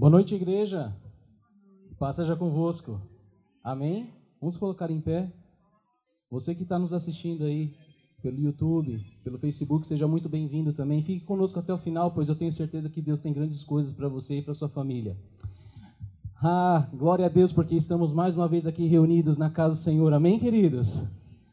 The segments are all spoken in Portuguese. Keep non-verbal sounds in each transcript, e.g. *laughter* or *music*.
Boa noite, igreja. Paz seja convosco. Amém? Vamos colocar em pé. Você que está nos assistindo aí pelo YouTube, pelo Facebook, seja muito bem-vindo também. Fique conosco até o final, pois eu tenho certeza que Deus tem grandes coisas para você e para sua família. Ah, glória a Deus, porque estamos mais uma vez aqui reunidos na casa do Senhor. Amém, queridos?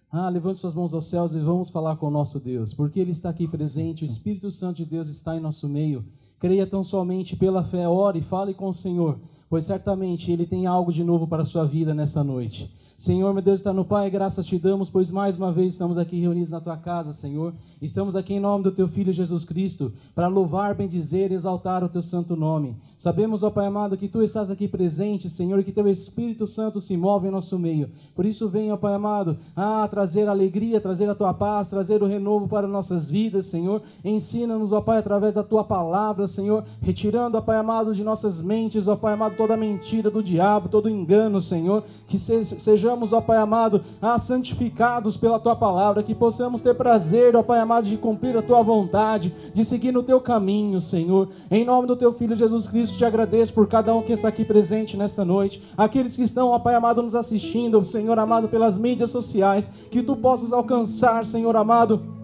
Ah, levante suas mãos aos céus e vamos falar com o nosso Deus, porque Ele está aqui presente, o Espírito Santo de Deus está em nosso meio. Creia tão somente pela fé, ore e fale com o Senhor, pois certamente Ele tem algo de novo para a sua vida nessa noite. Senhor, meu Deus, está no Pai, graças te damos, pois mais uma vez estamos aqui reunidos na tua casa, Senhor. Estamos aqui em nome do teu Filho Jesus Cristo, para louvar, bendizer e exaltar o teu santo nome. Sabemos, ó Pai amado, que tu estás aqui presente, Senhor, e que teu Espírito Santo se move em nosso meio. Por isso, vem, ó Pai amado, a trazer alegria, trazer a tua paz, trazer o renovo para nossas vidas, Senhor. Ensina-nos, ó Pai, através da tua palavra, Senhor, retirando, ó Pai amado, de nossas mentes, ó Pai amado, toda mentira do diabo, todo engano, Senhor. Que seja sejamos, ó Pai amado, ah, santificados pela tua palavra, que possamos ter prazer, ó Pai amado, de cumprir a tua vontade, de seguir no teu caminho, Senhor. Em nome do teu Filho Jesus Cristo, te agradeço por cada um que está aqui presente nesta noite, aqueles que estão, ó Pai amado, nos assistindo, Senhor amado, pelas mídias sociais, que tu possas alcançar, Senhor amado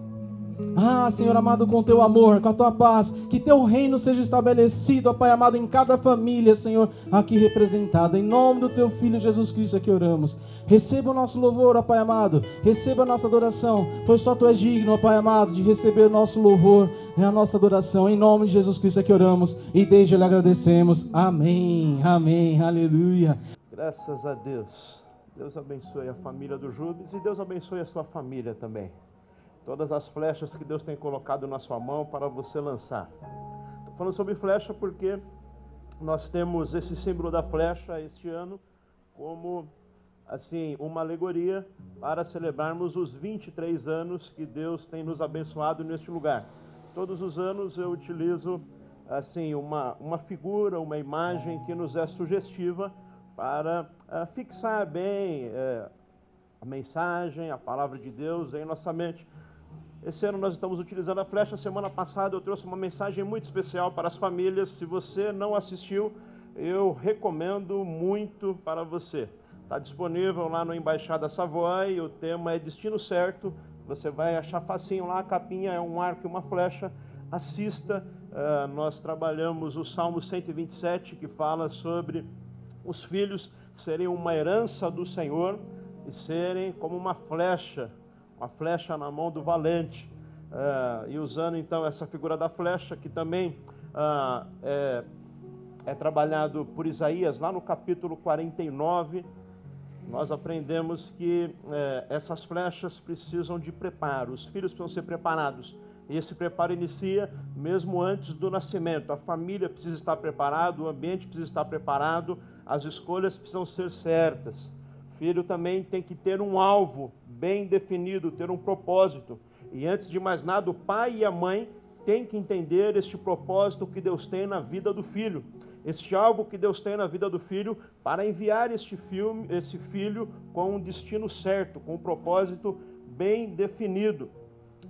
ah, Senhor amado, com teu amor, com a tua paz, que teu reino seja estabelecido, ó Pai amado, em cada família, Senhor, aqui representada. Em nome do teu Filho Jesus Cristo é que oramos. Receba o nosso louvor, ó Pai amado, receba a nossa adoração, pois só tu és digno, ó Pai amado, de receber o nosso louvor e a nossa adoração. Em nome de Jesus Cristo é que oramos e desde ele agradecemos. Amém, amém, aleluia. Graças a Deus. Deus abençoe a família do Jubes e Deus abençoe a sua família também todas as flechas que Deus tem colocado na sua mão para você lançar. Estou falando sobre flecha porque nós temos esse símbolo da flecha este ano como assim uma alegoria para celebrarmos os 23 anos que Deus tem nos abençoado neste lugar. Todos os anos eu utilizo assim uma, uma figura, uma imagem que nos é sugestiva para uh, fixar bem uh, a mensagem, a palavra de Deus em nossa mente. Esse ano nós estamos utilizando a flecha. Semana passada eu trouxe uma mensagem muito especial para as famílias. Se você não assistiu, eu recomendo muito para você. Está disponível lá no Embaixada Savoy. O tema é Destino Certo. Você vai achar facinho lá. A capinha é um arco e uma flecha. Assista. Uh, nós trabalhamos o Salmo 127 que fala sobre os filhos serem uma herança do Senhor e serem como uma flecha uma flecha na mão do valente. Uh, e usando então essa figura da flecha, que também uh, é, é trabalhado por Isaías, lá no capítulo 49, nós aprendemos que é, essas flechas precisam de preparo, os filhos precisam ser preparados. E esse preparo inicia mesmo antes do nascimento. A família precisa estar preparada, o ambiente precisa estar preparado, as escolhas precisam ser certas. Filho também tem que ter um alvo bem definido, ter um propósito. E antes de mais nada, o pai e a mãe têm que entender este propósito que Deus tem na vida do filho, este algo que Deus tem na vida do filho para enviar este filme, esse filho com um destino certo, com um propósito bem definido.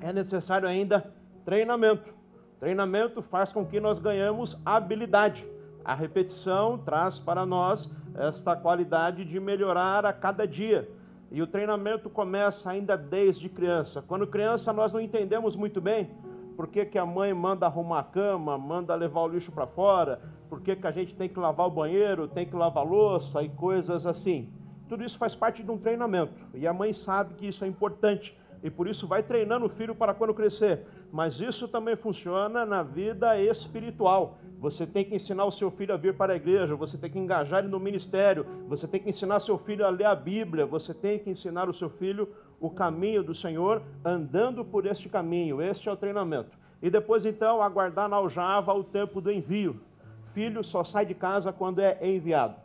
É necessário ainda treinamento. Treinamento faz com que nós ganhamos habilidade. A repetição traz para nós esta qualidade de melhorar a cada dia. E o treinamento começa ainda desde criança. Quando criança, nós não entendemos muito bem por que, que a mãe manda arrumar a cama, manda levar o lixo para fora, por que, que a gente tem que lavar o banheiro, tem que lavar louça e coisas assim. Tudo isso faz parte de um treinamento. E a mãe sabe que isso é importante e por isso vai treinando o filho para quando crescer. Mas isso também funciona na vida espiritual. Você tem que ensinar o seu filho a vir para a igreja, você tem que engajar ele no ministério, você tem que ensinar seu filho a ler a Bíblia, você tem que ensinar o seu filho o caminho do Senhor, andando por este caminho. Este é o treinamento. E depois então aguardar na aljava o tempo do envio. Filho só sai de casa quando é enviado.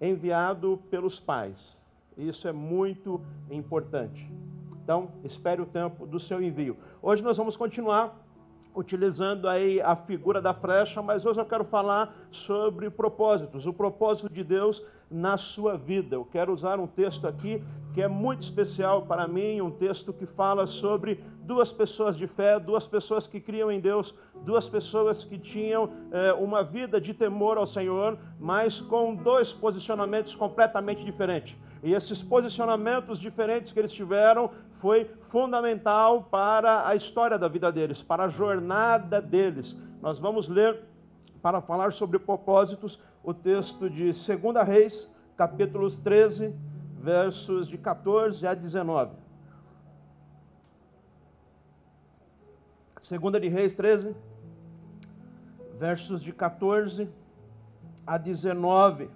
Enviado pelos pais. Isso é muito importante. Então, espere o tempo do seu envio. Hoje nós vamos continuar utilizando aí a figura da flecha, mas hoje eu quero falar sobre propósitos, o propósito de Deus na sua vida. Eu quero usar um texto aqui que é muito especial para mim, um texto que fala sobre duas pessoas de fé, duas pessoas que criam em Deus, duas pessoas que tinham é, uma vida de temor ao Senhor, mas com dois posicionamentos completamente diferentes. E esses posicionamentos diferentes que eles tiveram foi fundamental para a história da vida deles, para a jornada deles. Nós vamos ler, para falar sobre propósitos, o texto de 2 Reis, capítulos 13, versos de 14 a 19. Segunda de Reis 13, versos de 14 a 19.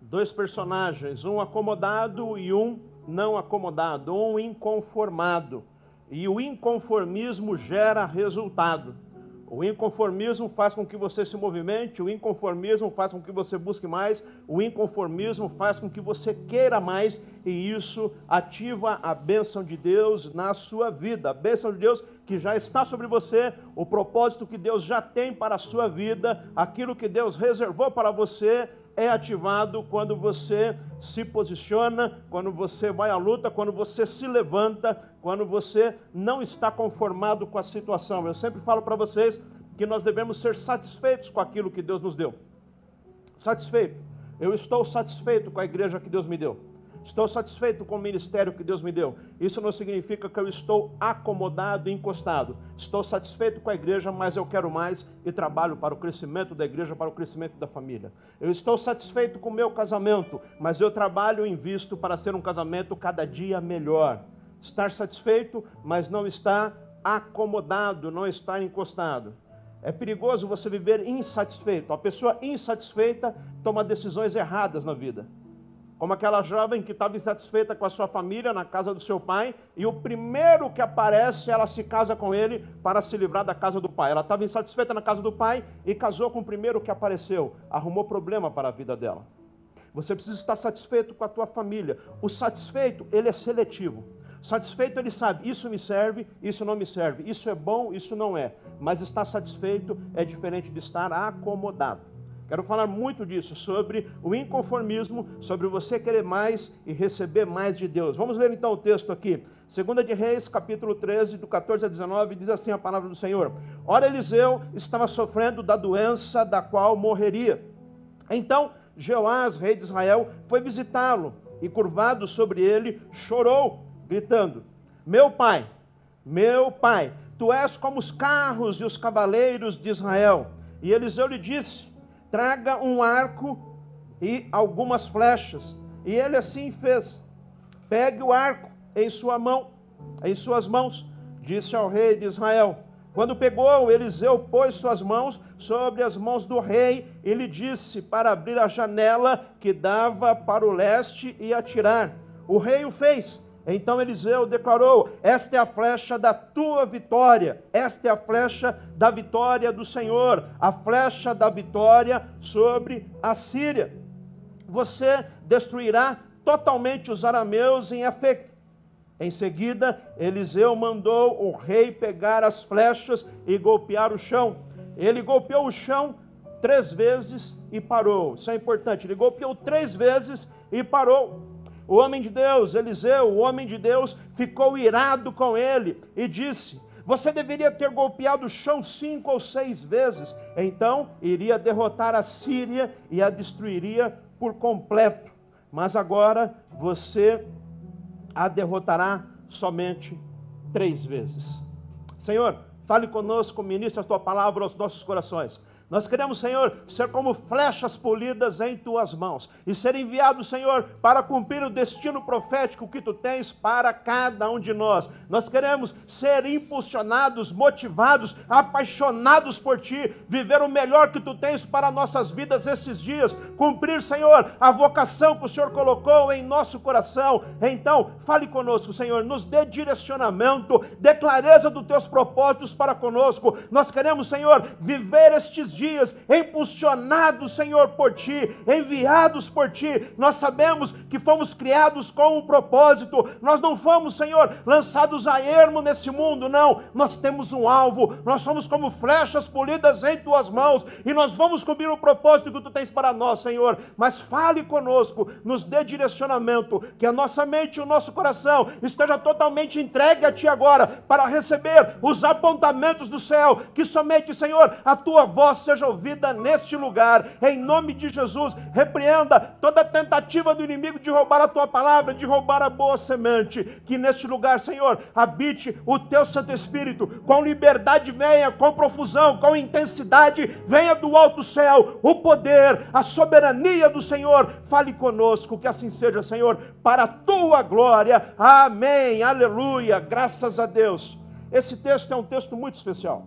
Dois personagens, um acomodado e um não acomodado, um inconformado. E o inconformismo gera resultado. O inconformismo faz com que você se movimente, o inconformismo faz com que você busque mais, o inconformismo faz com que você queira mais, e isso ativa a bênção de Deus na sua vida. A bênção de Deus que já está sobre você, o propósito que Deus já tem para a sua vida, aquilo que Deus reservou para você, é ativado quando você se posiciona, quando você vai à luta, quando você se levanta, quando você não está conformado com a situação. Eu sempre falo para vocês que nós devemos ser satisfeitos com aquilo que Deus nos deu. Satisfeito. Eu estou satisfeito com a igreja que Deus me deu. Estou satisfeito com o ministério que Deus me deu. Isso não significa que eu estou acomodado e encostado. Estou satisfeito com a igreja, mas eu quero mais e trabalho para o crescimento da igreja, para o crescimento da família. Eu estou satisfeito com o meu casamento, mas eu trabalho e invisto para ser um casamento cada dia melhor. Estar satisfeito, mas não estar acomodado, não estar encostado. É perigoso você viver insatisfeito. A pessoa insatisfeita toma decisões erradas na vida como aquela jovem que estava insatisfeita com a sua família na casa do seu pai, e o primeiro que aparece, ela se casa com ele para se livrar da casa do pai. Ela estava insatisfeita na casa do pai e casou com o primeiro que apareceu, arrumou problema para a vida dela. Você precisa estar satisfeito com a tua família. O satisfeito, ele é seletivo. Satisfeito, ele sabe, isso me serve, isso não me serve, isso é bom, isso não é. Mas estar satisfeito é diferente de estar acomodado. Quero falar muito disso, sobre o inconformismo, sobre você querer mais e receber mais de Deus. Vamos ler então o texto aqui. Segunda de Reis, capítulo 13, do 14 a 19, diz assim a palavra do Senhor. Ora, Eliseu estava sofrendo da doença da qual morreria. Então, Jeoás, rei de Israel, foi visitá-lo e, curvado sobre ele, chorou, gritando: Meu pai, meu pai, tu és como os carros e os cavaleiros de Israel. E Eliseu lhe disse: traga um arco e algumas flechas. E ele assim fez. Pegue o arco em sua mão, em suas mãos, disse ao rei de Israel. Quando pegou, Eliseu pôs suas mãos sobre as mãos do rei e lhe disse para abrir a janela que dava para o leste e atirar. O rei o fez. Então Eliseu declarou: Esta é a flecha da tua vitória, esta é a flecha da vitória do Senhor, a flecha da vitória sobre a Síria. Você destruirá totalmente os arameus em Afec. Em seguida, Eliseu mandou o rei pegar as flechas e golpear o chão. Ele golpeou o chão três vezes e parou. Isso é importante. Ele golpeou três vezes e parou. O homem de Deus, Eliseu, o homem de Deus, ficou irado com ele e disse: Você deveria ter golpeado o chão cinco ou seis vezes, então iria derrotar a Síria e a destruiria por completo. Mas agora você a derrotará somente três vezes. Senhor, fale conosco, ministra a tua palavra aos nossos corações. Nós queremos, Senhor, ser como flechas polidas em tuas mãos e ser enviados, Senhor, para cumprir o destino profético que tu tens para cada um de nós. Nós queremos ser impulsionados, motivados, apaixonados por ti, viver o melhor que tu tens para nossas vidas esses dias, cumprir, Senhor, a vocação que o Senhor colocou em nosso coração. Então, fale conosco, Senhor, nos dê direcionamento, dê clareza dos teus propósitos para conosco. Nós queremos, Senhor, viver estes dias, impulsionados, Senhor, por Ti, enviados por Ti. Nós sabemos que fomos criados com um propósito, nós não fomos, Senhor, lançados a ermo nesse mundo, não. Nós temos um alvo, nós somos como flechas polidas em Tuas mãos e nós vamos cumprir o propósito que Tu tens para nós, Senhor. Mas fale conosco, nos dê direcionamento, que a nossa mente e o nosso coração esteja totalmente entregue a Ti agora, para receber os apontamentos do céu, que somente, Senhor, a Tua voz seja ouvida neste lugar, em nome de Jesus. Repreenda toda tentativa do inimigo de roubar a Tua palavra, de roubar a boa semente, que neste lugar, Senhor, habite o Teu Santo Espírito, com liberdade venha, com profusão, com intensidade, venha do alto céu, o poder, a soberania do Senhor, fale conosco, que assim seja, Senhor, para a Tua glória. Amém, aleluia, graças a Deus. Esse texto é um texto muito especial.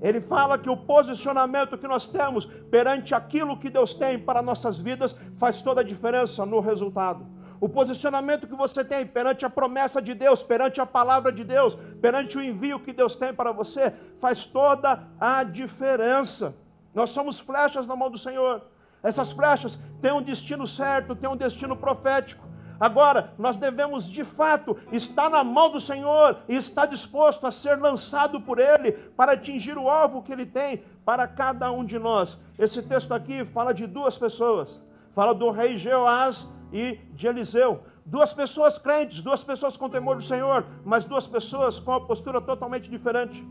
Ele fala que o posicionamento que nós temos perante aquilo que Deus tem para nossas vidas faz toda a diferença no resultado. O posicionamento que você tem perante a promessa de Deus, perante a palavra de Deus, perante o envio que Deus tem para você, faz toda a diferença. Nós somos flechas na mão do Senhor. Essas flechas têm um destino certo, têm um destino profético. Agora, nós devemos de fato estar na mão do Senhor e estar disposto a ser lançado por Ele para atingir o alvo que Ele tem para cada um de nós. Esse texto aqui fala de duas pessoas: fala do rei Jeoás e de Eliseu. Duas pessoas crentes, duas pessoas com temor do Senhor, mas duas pessoas com uma postura totalmente diferente.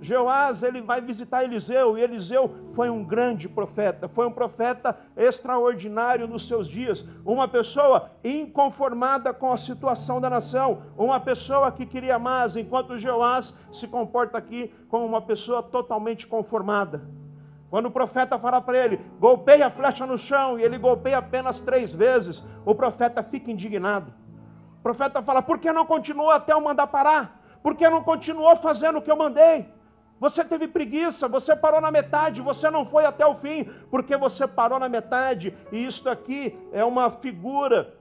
Jeoás, ele vai visitar Eliseu, e Eliseu foi um grande profeta, foi um profeta extraordinário nos seus dias, uma pessoa inconformada com a situação da nação, uma pessoa que queria mais, enquanto Jeoás se comporta aqui como uma pessoa totalmente conformada. Quando o profeta fala para ele, golpeia a flecha no chão, e ele golpeia apenas três vezes, o profeta fica indignado. O profeta fala: por que não continuou até eu mandar parar? Por que não continuou fazendo o que eu mandei? Você teve preguiça, você parou na metade, você não foi até o fim, porque você parou na metade. E isto aqui é uma figura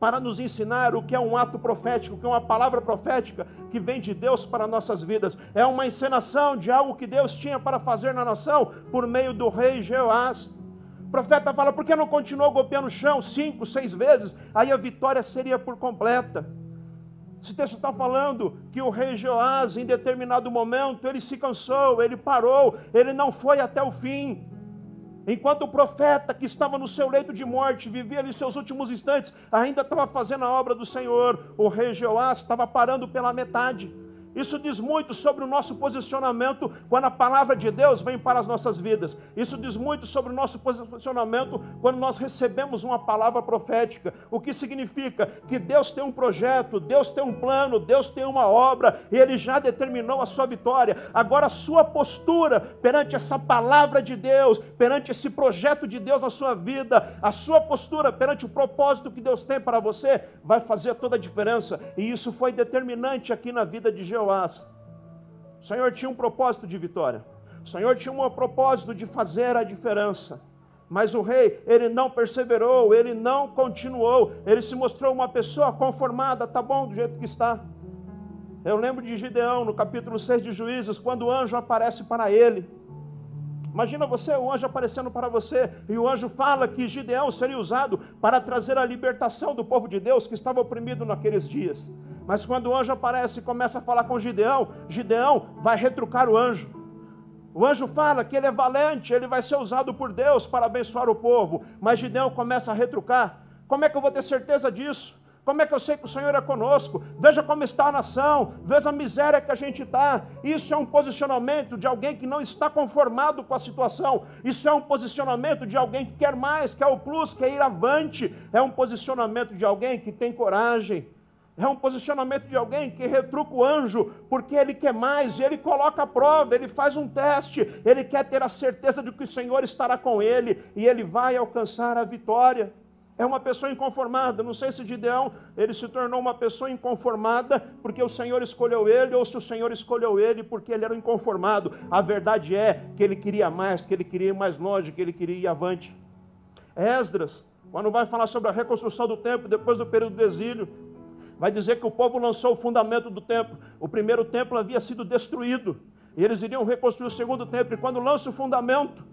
para nos ensinar o que é um ato profético, o que é uma palavra profética que vem de Deus para nossas vidas. É uma encenação de algo que Deus tinha para fazer na nação por meio do rei Jeoás. O profeta fala, por que não continuou golpeando o chão cinco, seis vezes? Aí a vitória seria por completa. Esse texto está falando que o rei Joás, em determinado momento, ele se cansou, ele parou, ele não foi até o fim. Enquanto o profeta que estava no seu leito de morte, vivia ali seus últimos instantes, ainda estava fazendo a obra do Senhor, o rei Joás estava parando pela metade. Isso diz muito sobre o nosso posicionamento quando a palavra de Deus vem para as nossas vidas. Isso diz muito sobre o nosso posicionamento quando nós recebemos uma palavra profética. O que significa que Deus tem um projeto, Deus tem um plano, Deus tem uma obra e Ele já determinou a sua vitória. Agora, a sua postura perante essa palavra de Deus, perante esse projeto de Deus na sua vida, a sua postura perante o propósito que Deus tem para você, vai fazer toda a diferença. E isso foi determinante aqui na vida de Jeová. Joás. O Senhor tinha um propósito de vitória. O Senhor tinha um propósito de fazer a diferença. Mas o rei, ele não perseverou, ele não continuou, ele se mostrou uma pessoa conformada, tá bom do jeito que está. Eu lembro de Gideão, no capítulo 6 de Juízes, quando o anjo aparece para ele. Imagina você, o anjo aparecendo para você, e o anjo fala que Gideão seria usado para trazer a libertação do povo de Deus que estava oprimido naqueles dias. Mas quando o anjo aparece e começa a falar com Gideão, Gideão vai retrucar o anjo. O anjo fala que ele é valente, ele vai ser usado por Deus para abençoar o povo. Mas Gideão começa a retrucar. Como é que eu vou ter certeza disso? Como é que eu sei que o Senhor é conosco? Veja como está a nação, veja a miséria que a gente está. Isso é um posicionamento de alguém que não está conformado com a situação. Isso é um posicionamento de alguém que quer mais, quer o plus, quer ir avante. É um posicionamento de alguém que tem coragem é um posicionamento de alguém que retruca o anjo, porque ele quer mais, ele coloca a prova, ele faz um teste, ele quer ter a certeza de que o Senhor estará com ele e ele vai alcançar a vitória. É uma pessoa inconformada. Não sei se Gideão ele se tornou uma pessoa inconformada porque o Senhor escolheu ele ou se o Senhor escolheu ele porque ele era inconformado. A verdade é que ele queria mais, que ele queria ir mais longe, que ele queria ir avante. Esdras, quando vai falar sobre a reconstrução do templo depois do período do exílio, vai dizer que o povo lançou o fundamento do templo. O primeiro templo havia sido destruído. E eles iriam reconstruir o segundo templo. E quando lança o fundamento,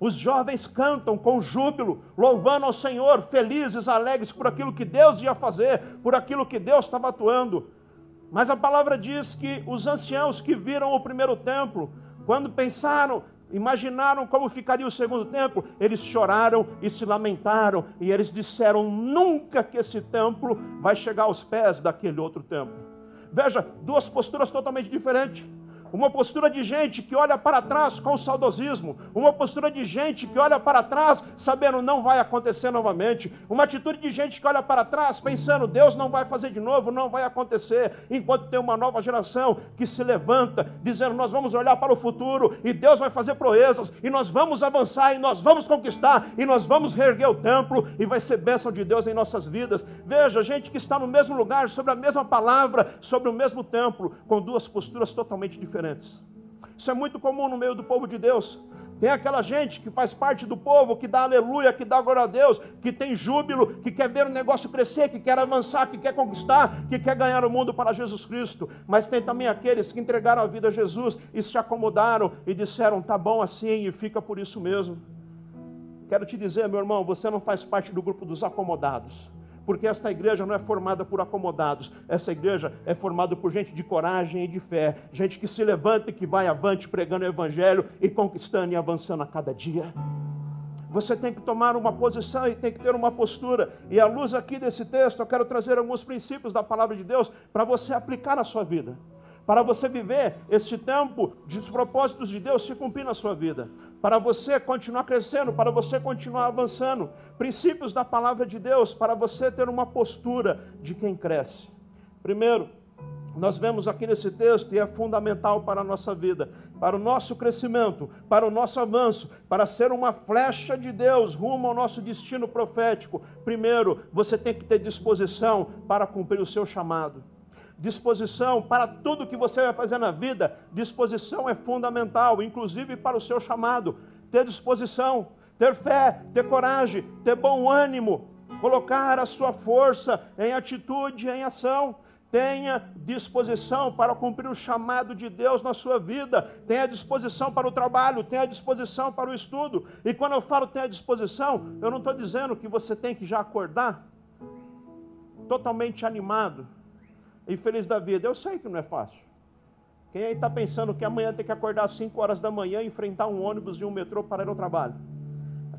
os jovens cantam com júbilo, louvando ao Senhor, felizes, alegres por aquilo que Deus ia fazer, por aquilo que Deus estava atuando. Mas a palavra diz que os anciãos que viram o primeiro templo, quando pensaram, imaginaram como ficaria o segundo templo, eles choraram e se lamentaram, e eles disseram: nunca que esse templo vai chegar aos pés daquele outro templo. Veja, duas posturas totalmente diferentes uma postura de gente que olha para trás com saudosismo, uma postura de gente que olha para trás sabendo não vai acontecer novamente, uma atitude de gente que olha para trás pensando Deus não vai fazer de novo, não vai acontecer, enquanto tem uma nova geração que se levanta dizendo nós vamos olhar para o futuro e Deus vai fazer proezas e nós vamos avançar e nós vamos conquistar e nós vamos reerguer o templo e vai ser bênção de Deus em nossas vidas. Veja, gente que está no mesmo lugar, sobre a mesma palavra, sobre o mesmo templo, com duas posturas totalmente diferentes diferentes. Isso é muito comum no meio do povo de Deus. Tem aquela gente que faz parte do povo, que dá aleluia, que dá glória a Deus, que tem júbilo, que quer ver o negócio crescer, que quer avançar, que quer conquistar, que quer ganhar o mundo para Jesus Cristo. Mas tem também aqueles que entregaram a vida a Jesus e se acomodaram e disseram: tá bom assim e fica por isso mesmo. Quero te dizer, meu irmão, você não faz parte do grupo dos acomodados porque esta igreja não é formada por acomodados, essa igreja é formada por gente de coragem e de fé, gente que se levanta e que vai avante pregando o evangelho e conquistando e avançando a cada dia. Você tem que tomar uma posição e tem que ter uma postura. E à luz aqui desse texto, eu quero trazer alguns princípios da palavra de Deus para você aplicar na sua vida para você viver este tempo de propósitos de Deus se cumprir na sua vida, para você continuar crescendo, para você continuar avançando, princípios da palavra de Deus, para você ter uma postura de quem cresce. Primeiro, nós vemos aqui nesse texto e é fundamental para a nossa vida, para o nosso crescimento, para o nosso avanço, para ser uma flecha de Deus rumo ao nosso destino profético. Primeiro, você tem que ter disposição para cumprir o seu chamado disposição para tudo que você vai fazer na vida. Disposição é fundamental, inclusive para o seu chamado. Ter disposição, ter fé, ter coragem, ter bom ânimo, colocar a sua força em atitude, em ação. Tenha disposição para cumprir o chamado de Deus na sua vida. Tenha disposição para o trabalho, tenha disposição para o estudo. E quando eu falo tenha disposição, eu não estou dizendo que você tem que já acordar totalmente animado, e feliz da vida. Eu sei que não é fácil. Quem aí está pensando que amanhã tem que acordar às 5 horas da manhã enfrentar um ônibus e um metrô para ir ao trabalho?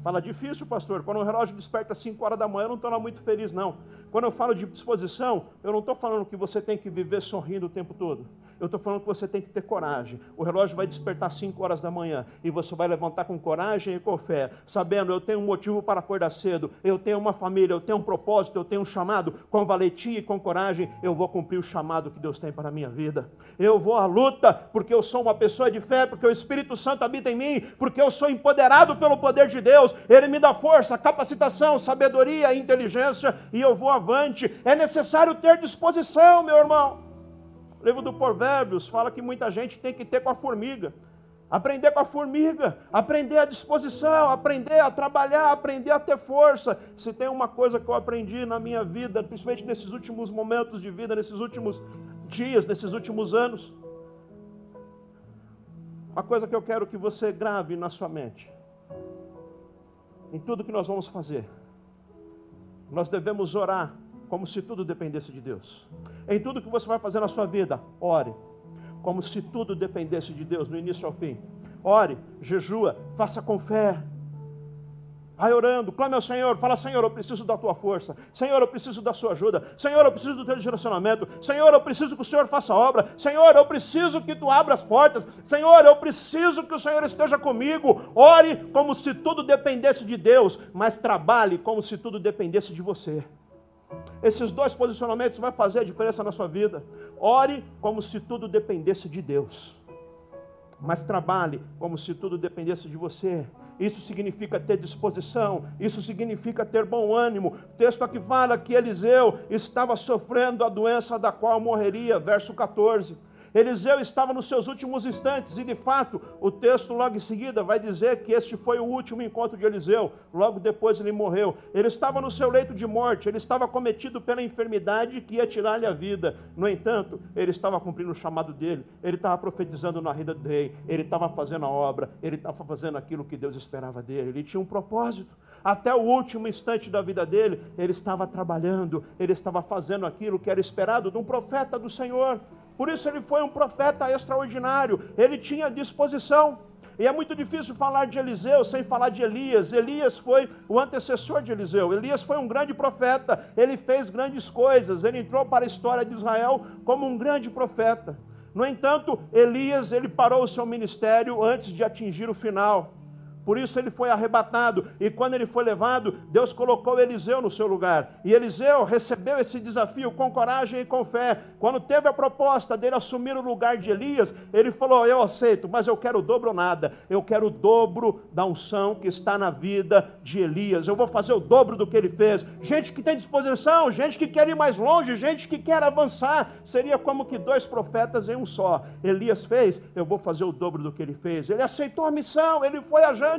Fala, difícil, pastor. Quando o relógio desperta às 5 horas da manhã, eu não estou lá muito feliz, não. Quando eu falo de disposição, eu não estou falando que você tem que viver sorrindo o tempo todo. Eu estou falando que você tem que ter coragem. O relógio vai despertar às 5 horas da manhã e você vai levantar com coragem e com fé, sabendo eu tenho um motivo para acordar cedo, eu tenho uma família, eu tenho um propósito, eu tenho um chamado. Com valentia e com coragem, eu vou cumprir o chamado que Deus tem para a minha vida. Eu vou à luta porque eu sou uma pessoa de fé, porque o Espírito Santo habita em mim, porque eu sou empoderado pelo poder de Deus. Ele me dá força, capacitação, sabedoria, inteligência e eu vou avante. É necessário ter disposição, meu irmão. O livro do Provérbios fala que muita gente tem que ter com a formiga. Aprender com a formiga, aprender a disposição, aprender a trabalhar, aprender a ter força. Se tem uma coisa que eu aprendi na minha vida, principalmente nesses últimos momentos de vida, nesses últimos dias, nesses últimos anos, uma coisa que eu quero que você grave na sua mente, em tudo que nós vamos fazer, nós devemos orar como se tudo dependesse de Deus. Em tudo que você vai fazer na sua vida, ore, como se tudo dependesse de Deus, no início ao fim. Ore, jejua, faça com fé. Vai orando, clame ao Senhor, fala: Senhor, eu preciso da tua força. Senhor, eu preciso da sua ajuda. Senhor, eu preciso do teu direcionamento. Senhor, eu preciso que o Senhor faça obra. Senhor, eu preciso que tu abra as portas. Senhor, eu preciso que o Senhor esteja comigo. Ore como se tudo dependesse de Deus, mas trabalhe como se tudo dependesse de você. Esses dois posicionamentos vão fazer a diferença na sua vida. Ore como se tudo dependesse de Deus. Mas trabalhe como se tudo dependesse de você. Isso significa ter disposição, isso significa ter bom ânimo. O texto aqui fala que Eliseu estava sofrendo a doença da qual morreria, verso 14. Eliseu estava nos seus últimos instantes, e de fato, o texto logo em seguida vai dizer que este foi o último encontro de Eliseu. Logo depois ele morreu. Ele estava no seu leito de morte, ele estava cometido pela enfermidade que ia tirar-lhe a vida. No entanto, ele estava cumprindo o chamado dele, ele estava profetizando na rida do rei, ele estava fazendo a obra, ele estava fazendo aquilo que Deus esperava dele. Ele tinha um propósito. Até o último instante da vida dele, ele estava trabalhando, ele estava fazendo aquilo que era esperado de um profeta do Senhor. Por isso ele foi um profeta extraordinário, ele tinha disposição. E é muito difícil falar de Eliseu sem falar de Elias. Elias foi o antecessor de Eliseu. Elias foi um grande profeta, ele fez grandes coisas, ele entrou para a história de Israel como um grande profeta. No entanto, Elias ele parou o seu ministério antes de atingir o final. Por isso ele foi arrebatado. E quando ele foi levado, Deus colocou Eliseu no seu lugar. E Eliseu recebeu esse desafio com coragem e com fé. Quando teve a proposta dele assumir o lugar de Elias, ele falou: Eu aceito, mas eu quero o dobro ou nada. Eu quero o dobro da unção que está na vida de Elias. Eu vou fazer o dobro do que ele fez. Gente que tem disposição, gente que quer ir mais longe, gente que quer avançar. Seria como que dois profetas em um só. Elias fez, eu vou fazer o dobro do que ele fez. Ele aceitou a missão, ele foi ajante gente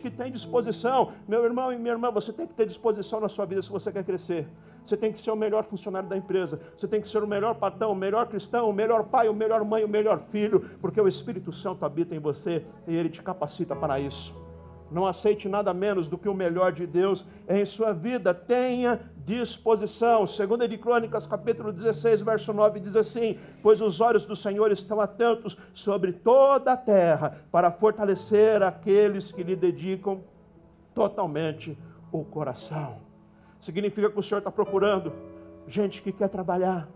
que tem disposição. Meu irmão e minha irmã, você tem que ter disposição na sua vida se você quer crescer. Você tem que ser o melhor funcionário da empresa. Você tem que ser o melhor patrão, o melhor cristão, o melhor pai, o melhor mãe, o melhor filho, porque o Espírito Santo habita em você e ele te capacita para isso. Não aceite nada menos do que o melhor de Deus em sua vida. Tenha disposição. Segunda de Crônicas, capítulo 16, verso 9, diz assim: Pois os olhos do Senhor estão atentos sobre toda a terra, para fortalecer aqueles que lhe dedicam totalmente o coração. Significa que o Senhor está procurando gente que quer trabalhar,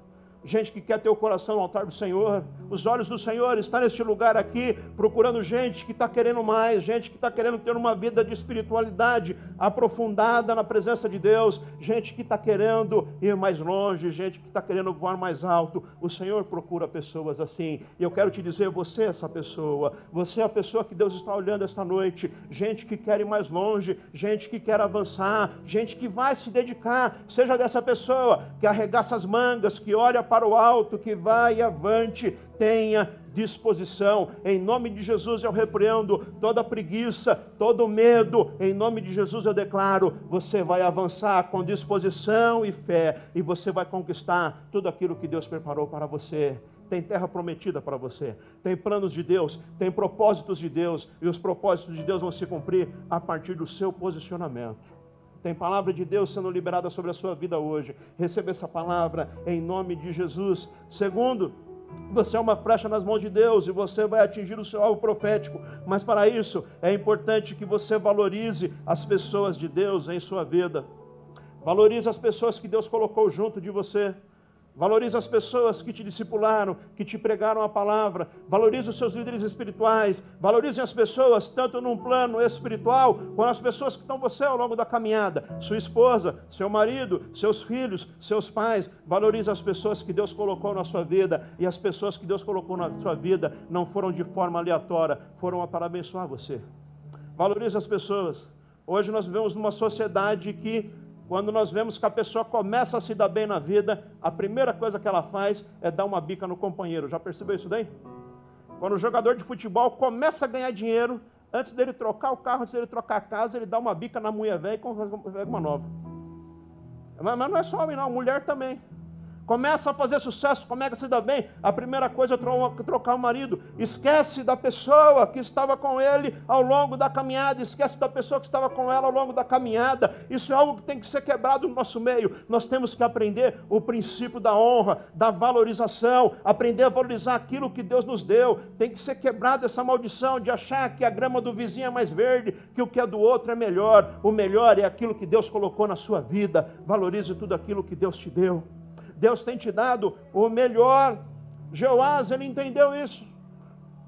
gente que quer ter o coração no altar do Senhor. Os olhos do Senhor estão neste lugar aqui, procurando gente que está querendo mais, gente que está querendo ter uma vida de espiritualidade aprofundada na presença de Deus, gente que está querendo ir mais longe, gente que está querendo voar mais alto. O Senhor procura pessoas assim. E eu quero te dizer, você é essa pessoa. Você é a pessoa que Deus está olhando esta noite. Gente que quer ir mais longe, gente que quer avançar, gente que vai se dedicar. Seja dessa pessoa que arregaça as mangas, que olha para o alto, que vai avante, tenha disposição. Em nome de Jesus eu repreendo toda preguiça, todo medo. Em nome de Jesus eu declaro: você vai avançar com disposição e fé, e você vai conquistar tudo aquilo que Deus preparou para você. Tem terra prometida para você, tem planos de Deus, tem propósitos de Deus, e os propósitos de Deus vão se cumprir a partir do seu posicionamento. Tem palavra de Deus sendo liberada sobre a sua vida hoje. Receba essa palavra em nome de Jesus. Segundo, você é uma flecha nas mãos de Deus e você vai atingir o seu alvo profético. Mas para isso é importante que você valorize as pessoas de Deus em sua vida. Valorize as pessoas que Deus colocou junto de você. Valorize as pessoas que te discipularam, que te pregaram a palavra. Valorize os seus líderes espirituais. Valorize as pessoas, tanto num plano espiritual, quanto as pessoas que estão você ao longo da caminhada. Sua esposa, seu marido, seus filhos, seus pais. Valorize as pessoas que Deus colocou na sua vida. E as pessoas que Deus colocou na sua vida não foram de forma aleatória, foram para abençoar você. Valorize as pessoas. Hoje nós vivemos numa sociedade que quando nós vemos que a pessoa começa a se dar bem na vida, a primeira coisa que ela faz é dar uma bica no companheiro. Já percebeu isso daí? Quando o jogador de futebol começa a ganhar dinheiro, antes dele trocar o carro, antes dele trocar a casa, ele dá uma bica na mulher velha e consegue uma nova. Mas não é só homem, não, mulher também começa a fazer sucesso, começa a se dar bem, a primeira coisa é trocar o marido. Esquece da pessoa que estava com ele ao longo da caminhada, esquece da pessoa que estava com ela ao longo da caminhada. Isso é algo que tem que ser quebrado no nosso meio. Nós temos que aprender o princípio da honra, da valorização, aprender a valorizar aquilo que Deus nos deu. Tem que ser quebrada essa maldição de achar que a grama do vizinho é mais verde, que o que é do outro é melhor. O melhor é aquilo que Deus colocou na sua vida. Valorize tudo aquilo que Deus te deu. Deus tem te dado o melhor. Jeoás, ele entendeu isso.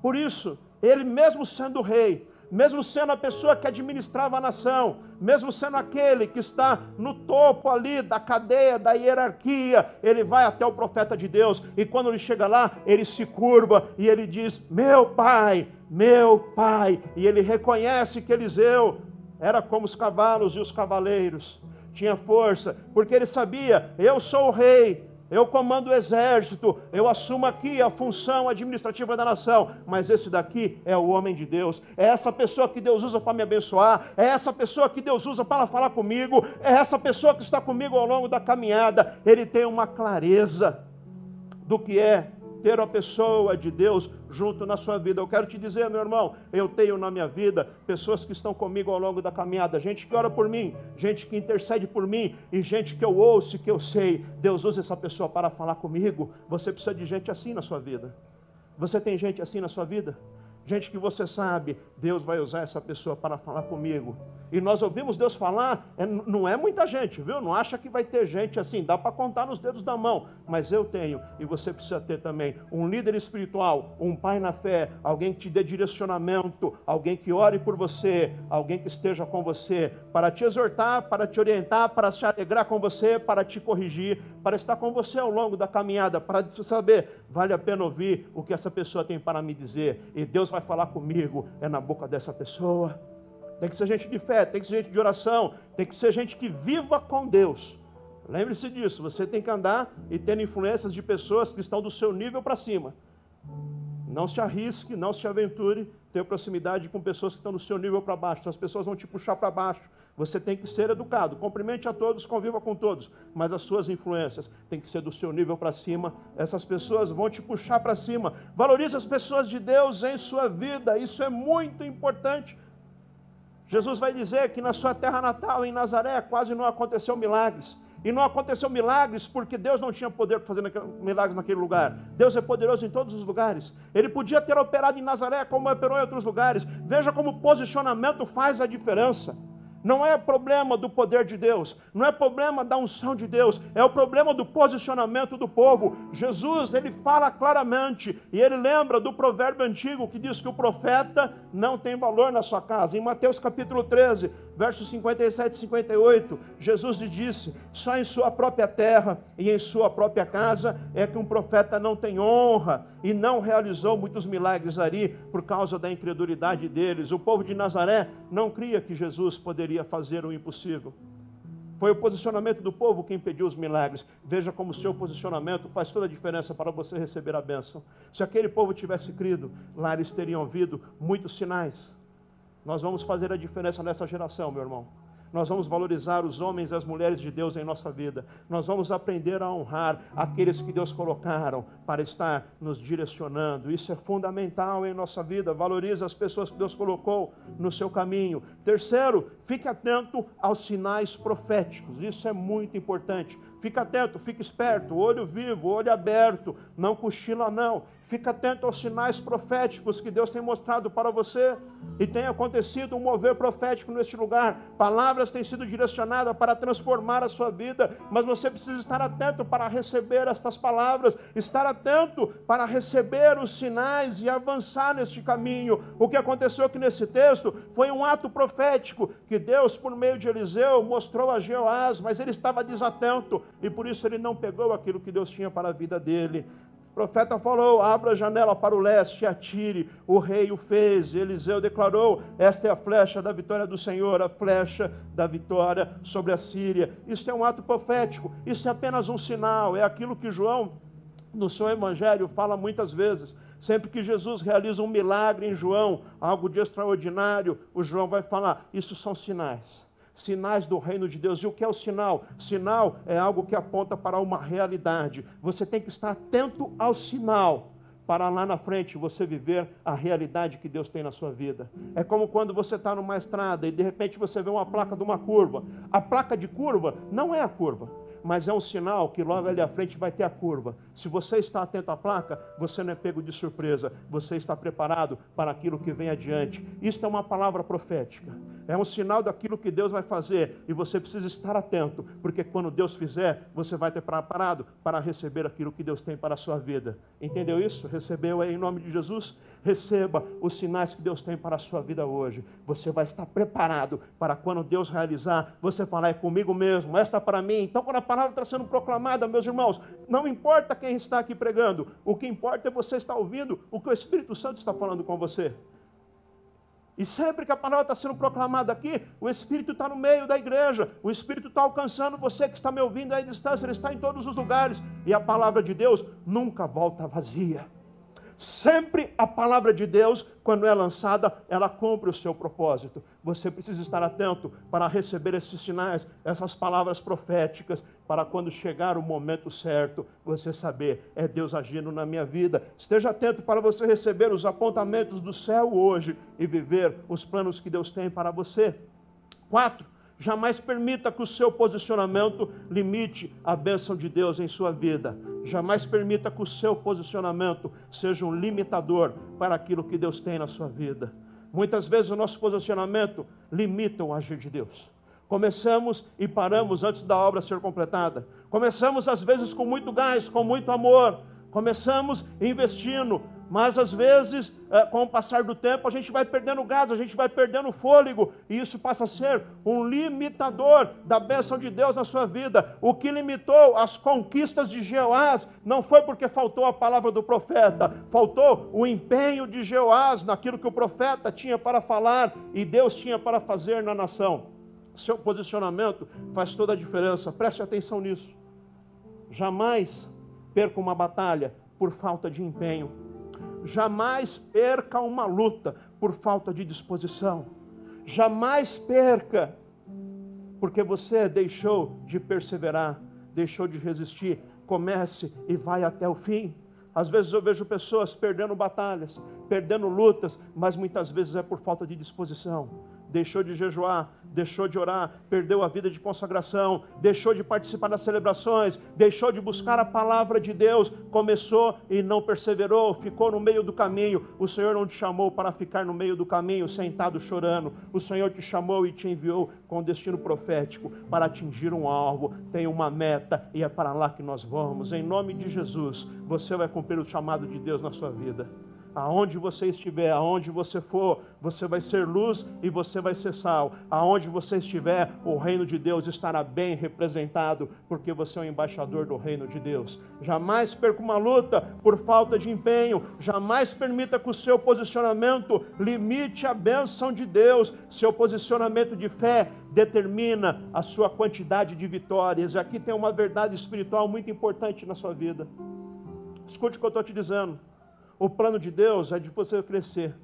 Por isso, ele mesmo sendo rei, mesmo sendo a pessoa que administrava a nação, mesmo sendo aquele que está no topo ali da cadeia, da hierarquia, ele vai até o profeta de Deus e quando ele chega lá, ele se curva e ele diz: Meu pai, meu pai, e ele reconhece que Eliseu era como os cavalos e os cavaleiros tinha força, porque ele sabia: eu sou o rei, eu comando o exército, eu assumo aqui a função administrativa da nação, mas esse daqui é o homem de Deus, é essa pessoa que Deus usa para me abençoar, é essa pessoa que Deus usa para falar comigo, é essa pessoa que está comigo ao longo da caminhada. Ele tem uma clareza do que é ter a pessoa de Deus junto na sua vida. Eu quero te dizer, meu irmão, eu tenho na minha vida pessoas que estão comigo ao longo da caminhada, gente que ora por mim, gente que intercede por mim e gente que eu ouço que eu sei. Deus usa essa pessoa para falar comigo. Você precisa de gente assim na sua vida. Você tem gente assim na sua vida? Gente que você sabe, Deus vai usar essa pessoa para falar comigo. E nós ouvimos Deus falar, é, não é muita gente, viu? Não acha que vai ter gente assim, dá para contar nos dedos da mão. Mas eu tenho, e você precisa ter também, um líder espiritual, um pai na fé, alguém que te dê direcionamento, alguém que ore por você, alguém que esteja com você, para te exortar, para te orientar, para se alegrar com você, para te corrigir, para estar com você ao longo da caminhada, para saber, vale a pena ouvir o que essa pessoa tem para me dizer. E Deus vai falar comigo é na boca dessa pessoa. Tem que ser gente de fé, tem que ser gente de oração, tem que ser gente que viva com Deus. Lembre-se disso, você tem que andar e ter influências de pessoas que estão do seu nível para cima. Não se arrisque, não se aventure ter proximidade com pessoas que estão no seu nível para baixo. As pessoas vão te puxar para baixo. Você tem que ser educado. Cumprimente a todos, conviva com todos. Mas as suas influências têm que ser do seu nível para cima. Essas pessoas vão te puxar para cima. Valorize as pessoas de Deus em sua vida. Isso é muito importante. Jesus vai dizer que na sua terra natal, em Nazaré, quase não aconteceu milagres. E não aconteceu milagres porque Deus não tinha poder para fazer milagres naquele lugar. Deus é poderoso em todos os lugares. Ele podia ter operado em Nazaré como operou em outros lugares. Veja como o posicionamento faz a diferença. Não é problema do poder de Deus, não é problema da unção de Deus, é o problema do posicionamento do povo. Jesus, ele fala claramente e ele lembra do provérbio antigo que diz que o profeta não tem valor na sua casa. Em Mateus capítulo 13, versos 57 e 58, Jesus lhe disse: Só em sua própria terra e em sua própria casa é que um profeta não tem honra e não realizou muitos milagres ali por causa da incredulidade deles. O povo de Nazaré não cria que Jesus poderia fazer o impossível. Foi o posicionamento do povo que impediu os milagres. Veja como o seu posicionamento faz toda a diferença para você receber a bênção. Se aquele povo tivesse crido, lá eles teriam ouvido muitos sinais nós vamos fazer a diferença nessa geração, meu irmão. Nós vamos valorizar os homens e as mulheres de Deus em nossa vida. Nós vamos aprender a honrar aqueles que Deus colocaram para estar nos direcionando. Isso é fundamental em nossa vida. Valorize as pessoas que Deus colocou no seu caminho. Terceiro, fique atento aos sinais proféticos. Isso é muito importante. Fique atento, fique esperto, olho vivo, olho aberto, não cochila não. Fica atento aos sinais proféticos que Deus tem mostrado para você. E tem acontecido um mover profético neste lugar. Palavras têm sido direcionadas para transformar a sua vida. Mas você precisa estar atento para receber estas palavras. Estar atento para receber os sinais e avançar neste caminho. O que aconteceu aqui nesse texto foi um ato profético que Deus, por meio de Eliseu, mostrou a Jeoás. Mas ele estava desatento. E por isso ele não pegou aquilo que Deus tinha para a vida dele. O profeta falou: abra a janela para o leste, atire. O rei o fez. Eliseu declarou: esta é a flecha da vitória do Senhor, a flecha da vitória sobre a Síria. Isso é um ato profético. Isso é apenas um sinal. É aquilo que João, no seu evangelho, fala muitas vezes. Sempre que Jesus realiza um milagre em João, algo de extraordinário, o João vai falar: isso são sinais sinais do reino de Deus. E o que é o sinal? Sinal é algo que aponta para uma realidade. Você tem que estar atento ao sinal para lá na frente você viver a realidade que Deus tem na sua vida. É como quando você está numa estrada e de repente você vê uma placa de uma curva. A placa de curva não é a curva mas é um sinal que logo ali à frente vai ter a curva. Se você está atento à placa, você não é pego de surpresa, você está preparado para aquilo que vem adiante. Isto é uma palavra profética, é um sinal daquilo que Deus vai fazer e você precisa estar atento, porque quando Deus fizer, você vai ter preparado para receber aquilo que Deus tem para a sua vida. Entendeu isso? Recebeu aí em nome de Jesus? Receba os sinais que Deus tem para a sua vida hoje. Você vai estar preparado para quando Deus realizar, você falar, é comigo mesmo, esta é para mim. Então, quando a palavra está sendo proclamada, meus irmãos, não importa quem está aqui pregando, o que importa é você estar ouvindo o que o Espírito Santo está falando com você. E sempre que a palavra está sendo proclamada aqui, o Espírito está no meio da igreja, o Espírito está alcançando você que está me ouvindo aí à distância, ele está em todos os lugares, e a palavra de Deus nunca volta vazia. Sempre a palavra de Deus, quando é lançada, ela cumpre o seu propósito. Você precisa estar atento para receber esses sinais, essas palavras proféticas, para quando chegar o momento certo, você saber, é Deus agindo na minha vida. Esteja atento para você receber os apontamentos do céu hoje e viver os planos que Deus tem para você. Quatro, Jamais permita que o seu posicionamento limite a bênção de Deus em sua vida. Jamais permita que o seu posicionamento seja um limitador para aquilo que Deus tem na sua vida. Muitas vezes o nosso posicionamento limita o agir de Deus. Começamos e paramos antes da obra ser completada. Começamos às vezes com muito gás, com muito amor. Começamos investindo, mas às vezes, é, com o passar do tempo, a gente vai perdendo gás, a gente vai perdendo fôlego, e isso passa a ser um limitador da bênção de Deus na sua vida. O que limitou as conquistas de Jeoás não foi porque faltou a palavra do profeta, faltou o empenho de Jeoás naquilo que o profeta tinha para falar e Deus tinha para fazer na nação. Seu posicionamento faz toda a diferença, preste atenção nisso. Jamais perca uma batalha por falta de empenho jamais perca uma luta por falta de disposição. Jamais perca, porque você deixou de perseverar, deixou de resistir. Comece e vai até o fim. Às vezes eu vejo pessoas perdendo batalhas, perdendo lutas, mas muitas vezes é por falta de disposição deixou de jejuar, deixou de orar, perdeu a vida de consagração, deixou de participar das celebrações, deixou de buscar a palavra de Deus, começou e não perseverou, ficou no meio do caminho. O Senhor não te chamou para ficar no meio do caminho sentado chorando. O Senhor te chamou e te enviou com destino profético para atingir um alvo, tem uma meta e é para lá que nós vamos. Em nome de Jesus, você vai cumprir o chamado de Deus na sua vida. Aonde você estiver, aonde você for, você vai ser luz e você vai ser sal. Aonde você estiver, o reino de Deus estará bem representado, porque você é o embaixador do reino de Deus. Jamais perca uma luta por falta de empenho. Jamais permita que o seu posicionamento limite a bênção de Deus. Seu posicionamento de fé determina a sua quantidade de vitórias. E aqui tem uma verdade espiritual muito importante na sua vida. Escute o que eu estou te dizendo. O plano de Deus é de você crescer.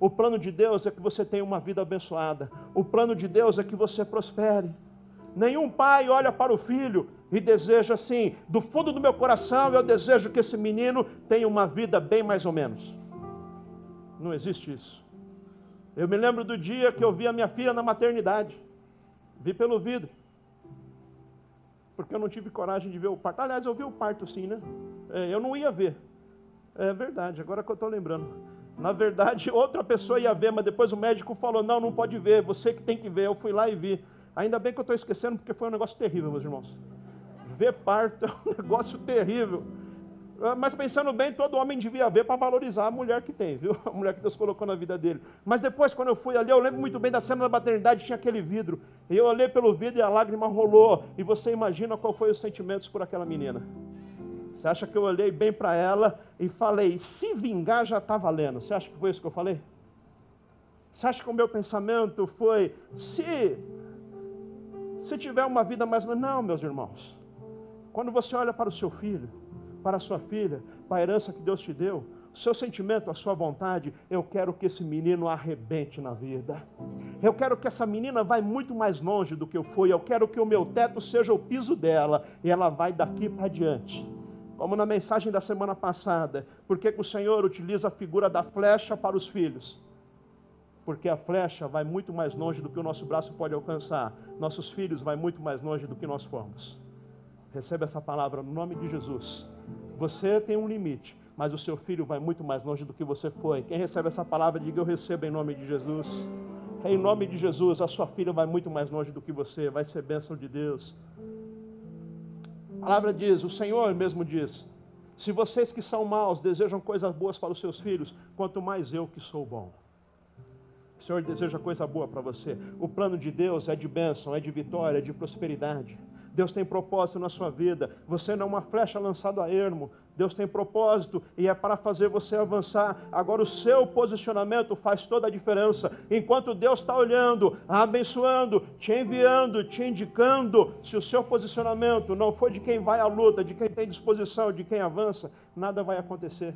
O plano de Deus é que você tenha uma vida abençoada. O plano de Deus é que você prospere. Nenhum pai olha para o filho e deseja assim, do fundo do meu coração eu desejo que esse menino tenha uma vida bem mais ou menos. Não existe isso. Eu me lembro do dia que eu vi a minha filha na maternidade. Vi pelo vidro. Porque eu não tive coragem de ver o parto. Aliás, eu vi o parto sim, né? É, eu não ia ver. É verdade, agora que eu estou lembrando. Na verdade, *laughs* outra pessoa ia ver, mas depois o médico falou: não, não pode ver, você que tem que ver. Eu fui lá e vi. Ainda bem que eu estou esquecendo, porque foi um negócio terrível, meus irmãos. Ver parto *laughs* é um negócio terrível. Ah, mas pensando bem, todo homem devia ver para valorizar a mulher que tem, viu? *laughs* A mulher que Deus colocou na vida dele. Mas depois, quando eu fui ali, eu lembro muito bem da cena da maternidade, tinha aquele vidro. E eu olhei pelo vidro e a lágrima rolou. E você imagina qual foi os sentimentos por aquela menina. Você acha que eu olhei bem para ela e falei, se vingar já está valendo? Você acha que foi isso que eu falei? Você acha que o meu pensamento foi, se, se tiver uma vida mais. Não, meus irmãos. Quando você olha para o seu filho, para a sua filha, para a herança que Deus te deu, o seu sentimento, a sua vontade, eu quero que esse menino arrebente na vida. Eu quero que essa menina vá muito mais longe do que eu fui. Eu quero que o meu teto seja o piso dela e ela vai daqui para diante como na mensagem da semana passada, por que o Senhor utiliza a figura da flecha para os filhos? Porque a flecha vai muito mais longe do que o nosso braço pode alcançar. Nossos filhos vai muito mais longe do que nós fomos. Receba essa palavra no nome de Jesus. Você tem um limite, mas o seu filho vai muito mais longe do que você foi. Quem recebe essa palavra, diga eu recebo em nome de Jesus. Em nome de Jesus, a sua filha vai muito mais longe do que você, vai ser bênção de Deus. A palavra diz, o Senhor mesmo diz: se vocês que são maus desejam coisas boas para os seus filhos, quanto mais eu que sou bom. O Senhor deseja coisa boa para você. O plano de Deus é de bênção, é de vitória, é de prosperidade. Deus tem propósito na sua vida. Você não é uma flecha lançada a ermo. Deus tem propósito e é para fazer você avançar. Agora, o seu posicionamento faz toda a diferença. Enquanto Deus está olhando, abençoando, te enviando, te indicando, se o seu posicionamento não for de quem vai à luta, de quem tem disposição, de quem avança, nada vai acontecer.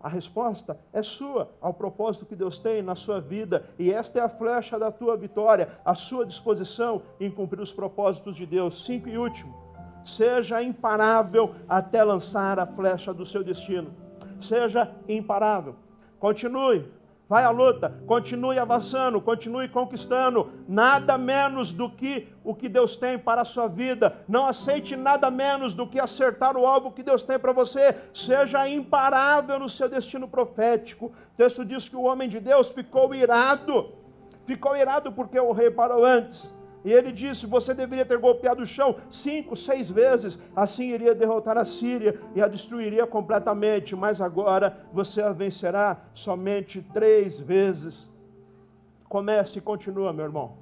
A resposta é sua, ao propósito que Deus tem na sua vida, e esta é a flecha da tua vitória, a sua disposição em cumprir os propósitos de Deus. Cinco e último, seja imparável até lançar a flecha do seu destino. Seja imparável. Continue vai à luta, continue avançando, continue conquistando, nada menos do que o que Deus tem para a sua vida. Não aceite nada menos do que acertar o alvo que Deus tem para você. Seja imparável no seu destino profético. O texto diz que o homem de Deus ficou irado, ficou irado porque o rei parou antes. E ele disse: Você deveria ter golpeado o chão cinco, seis vezes, assim iria derrotar a Síria e a destruiria completamente. Mas agora você a vencerá somente três vezes. Comece e continua, meu irmão.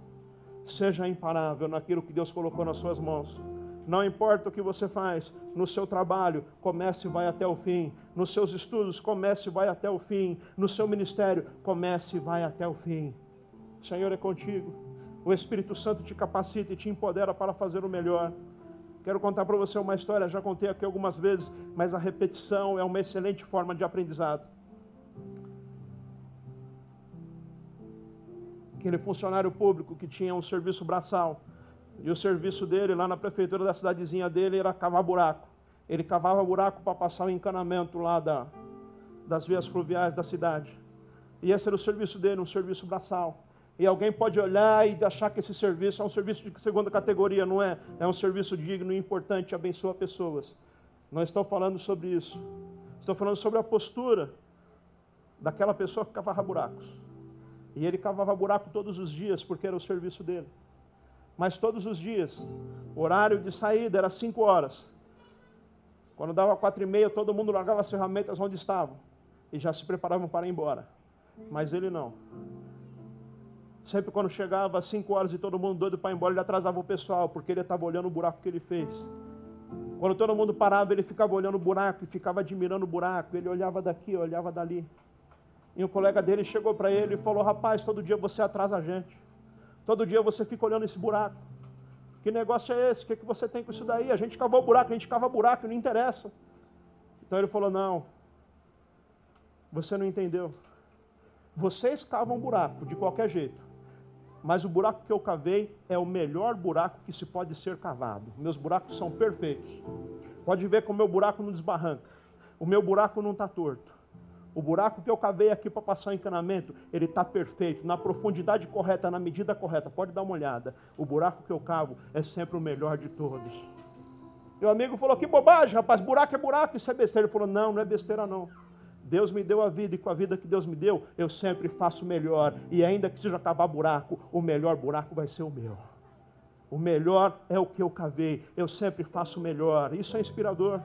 Seja imparável naquilo que Deus colocou nas suas mãos. Não importa o que você faz no seu trabalho, comece e vai até o fim. Nos seus estudos, comece e vai até o fim. No seu ministério, comece e vai até o fim. O Senhor é contigo. O Espírito Santo te capacita e te empodera para fazer o melhor. Quero contar para você uma história, já contei aqui algumas vezes, mas a repetição é uma excelente forma de aprendizado. Aquele funcionário público que tinha um serviço braçal, e o serviço dele lá na prefeitura da cidadezinha dele era cavar buraco. Ele cavava buraco para passar o encanamento lá da, das vias fluviais da cidade. E esse era o serviço dele, um serviço braçal. E alguém pode olhar e achar que esse serviço é um serviço de segunda categoria, não é? É um serviço digno e importante, abençoa pessoas. Não estou falando sobre isso. Estou falando sobre a postura daquela pessoa que cavava buracos. E ele cavava buraco todos os dias, porque era o serviço dele. Mas todos os dias, o horário de saída era cinco horas. Quando dava quatro e meia, todo mundo largava as ferramentas onde estavam e já se preparavam para ir embora. Mas ele não. Sempre quando chegava às 5 horas e todo mundo doido para ir embora, ele atrasava o pessoal, porque ele estava olhando o buraco que ele fez. Quando todo mundo parava, ele ficava olhando o buraco e ficava admirando o buraco. Ele olhava daqui, olhava dali. E um colega dele chegou para ele e falou: Rapaz, todo dia você atrasa a gente. Todo dia você fica olhando esse buraco. Que negócio é esse? O que, é que você tem com isso daí? A gente cavou buraco, a gente cava buraco, não interessa. Então ele falou: Não, você não entendeu. Vocês cavam buraco de qualquer jeito mas o buraco que eu cavei é o melhor buraco que se pode ser cavado. Meus buracos são perfeitos. Pode ver que o meu buraco não desbarranca. O meu buraco não está torto. O buraco que eu cavei aqui para passar o encanamento, ele está perfeito, na profundidade correta, na medida correta. Pode dar uma olhada. O buraco que eu cavo é sempre o melhor de todos. Meu amigo falou: Que bobagem, rapaz, buraco é buraco, isso é besteira. Ele falou: Não, não é besteira não. Deus me deu a vida e com a vida que Deus me deu, eu sempre faço melhor. E ainda que seja acabar buraco, o melhor buraco vai ser o meu. O melhor é o que eu cavei. Eu sempre faço melhor. Isso é inspirador.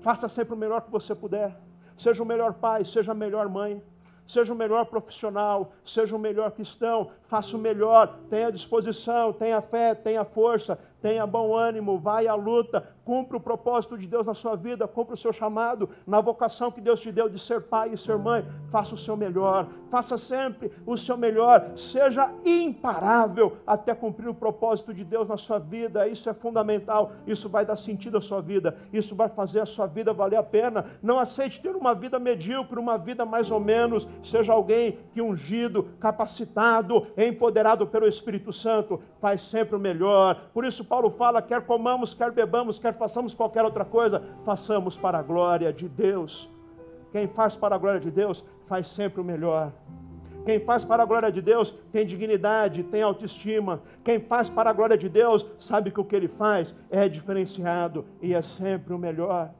Faça sempre o melhor que você puder. Seja o melhor pai, seja a melhor mãe seja o melhor profissional, seja o melhor cristão, faça o melhor, tenha disposição, tenha fé, tenha força, tenha bom ânimo, vai à luta, cumpra o propósito de Deus na sua vida, cumpra o seu chamado, na vocação que Deus te deu de ser pai e ser mãe, faça o seu melhor, faça sempre o seu melhor, seja imparável até cumprir o propósito de Deus na sua vida, isso é fundamental, isso vai dar sentido à sua vida, isso vai fazer a sua vida valer a pena, não aceite ter uma vida medíocre, uma vida mais ou menos, seja alguém que ungido, capacitado, empoderado pelo Espírito Santo, faz sempre o melhor, por isso Paulo fala: quer comamos, quer bebamos, quer façamos qualquer outra coisa, façamos para a glória de Deus. Quem faz para a glória de Deus, faz sempre o melhor. Quem faz para a glória de Deus tem dignidade, tem autoestima. Quem faz para a glória de Deus sabe que o que ele faz é diferenciado e é sempre o melhor.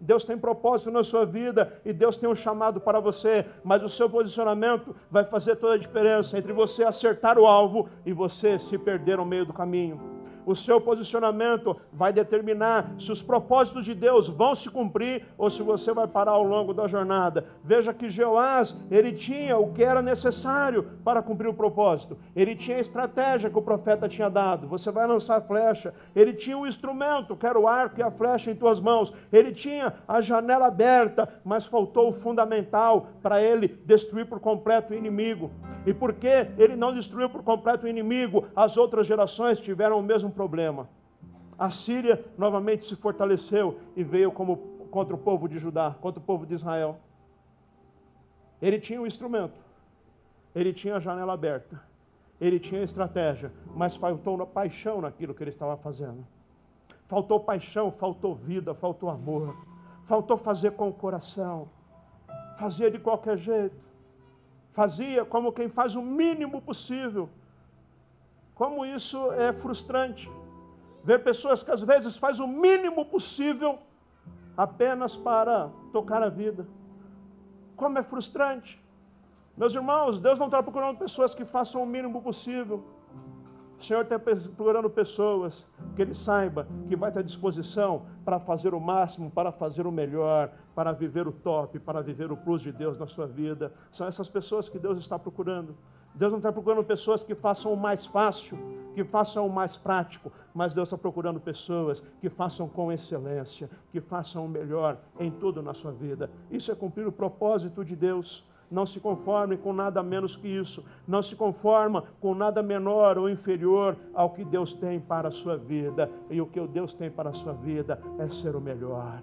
Deus tem propósito na sua vida e Deus tem um chamado para você, mas o seu posicionamento vai fazer toda a diferença entre você acertar o alvo e você se perder no meio do caminho. O seu posicionamento vai determinar se os propósitos de Deus vão se cumprir ou se você vai parar ao longo da jornada. Veja que Jeoás, ele tinha o que era necessário para cumprir o propósito. Ele tinha a estratégia que o profeta tinha dado. Você vai lançar a flecha. Ele tinha o instrumento, que era o arco e a flecha em tuas mãos. Ele tinha a janela aberta, mas faltou o fundamental para ele destruir por completo o inimigo. E porque ele não destruiu por completo o inimigo, as outras gerações tiveram o mesmo problema. A Síria novamente se fortaleceu e veio como contra o povo de Judá, contra o povo de Israel. Ele tinha o instrumento, ele tinha a janela aberta, ele tinha a estratégia, mas faltou paixão naquilo que ele estava fazendo. Faltou paixão, faltou vida, faltou amor, faltou fazer com o coração, fazia de qualquer jeito fazia como quem faz o mínimo possível. Como isso é frustrante. Ver pessoas que às vezes faz o mínimo possível apenas para tocar a vida. Como é frustrante. Meus irmãos, Deus não está procurando pessoas que façam o mínimo possível. O Senhor está procurando pessoas que Ele saiba que vai ter disposição para fazer o máximo, para fazer o melhor, para viver o top, para viver o plus de Deus na sua vida. São essas pessoas que Deus está procurando. Deus não está procurando pessoas que façam o mais fácil, que façam o mais prático, mas Deus está procurando pessoas que façam com excelência, que façam o melhor em tudo na sua vida. Isso é cumprir o propósito de Deus. Não se conforme com nada menos que isso. Não se conforma com nada menor ou inferior ao que Deus tem para a sua vida. E o que Deus tem para a sua vida é ser o melhor.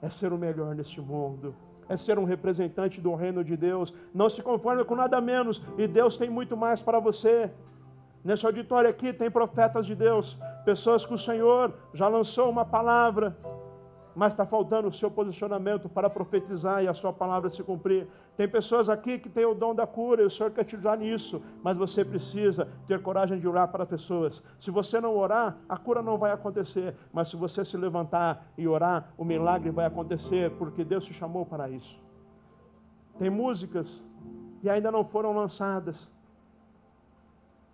É ser o melhor neste mundo. É ser um representante do reino de Deus. Não se conforme com nada menos. E Deus tem muito mais para você. Nesse auditório aqui tem profetas de Deus, pessoas que o Senhor já lançou uma palavra, mas está faltando o seu posicionamento para profetizar e a sua palavra se cumprir. Tem pessoas aqui que têm o dom da cura e o Senhor quer te usar nisso, mas você precisa ter coragem de orar para pessoas. Se você não orar, a cura não vai acontecer, mas se você se levantar e orar, o milagre vai acontecer, porque Deus te chamou para isso. Tem músicas que ainda não foram lançadas,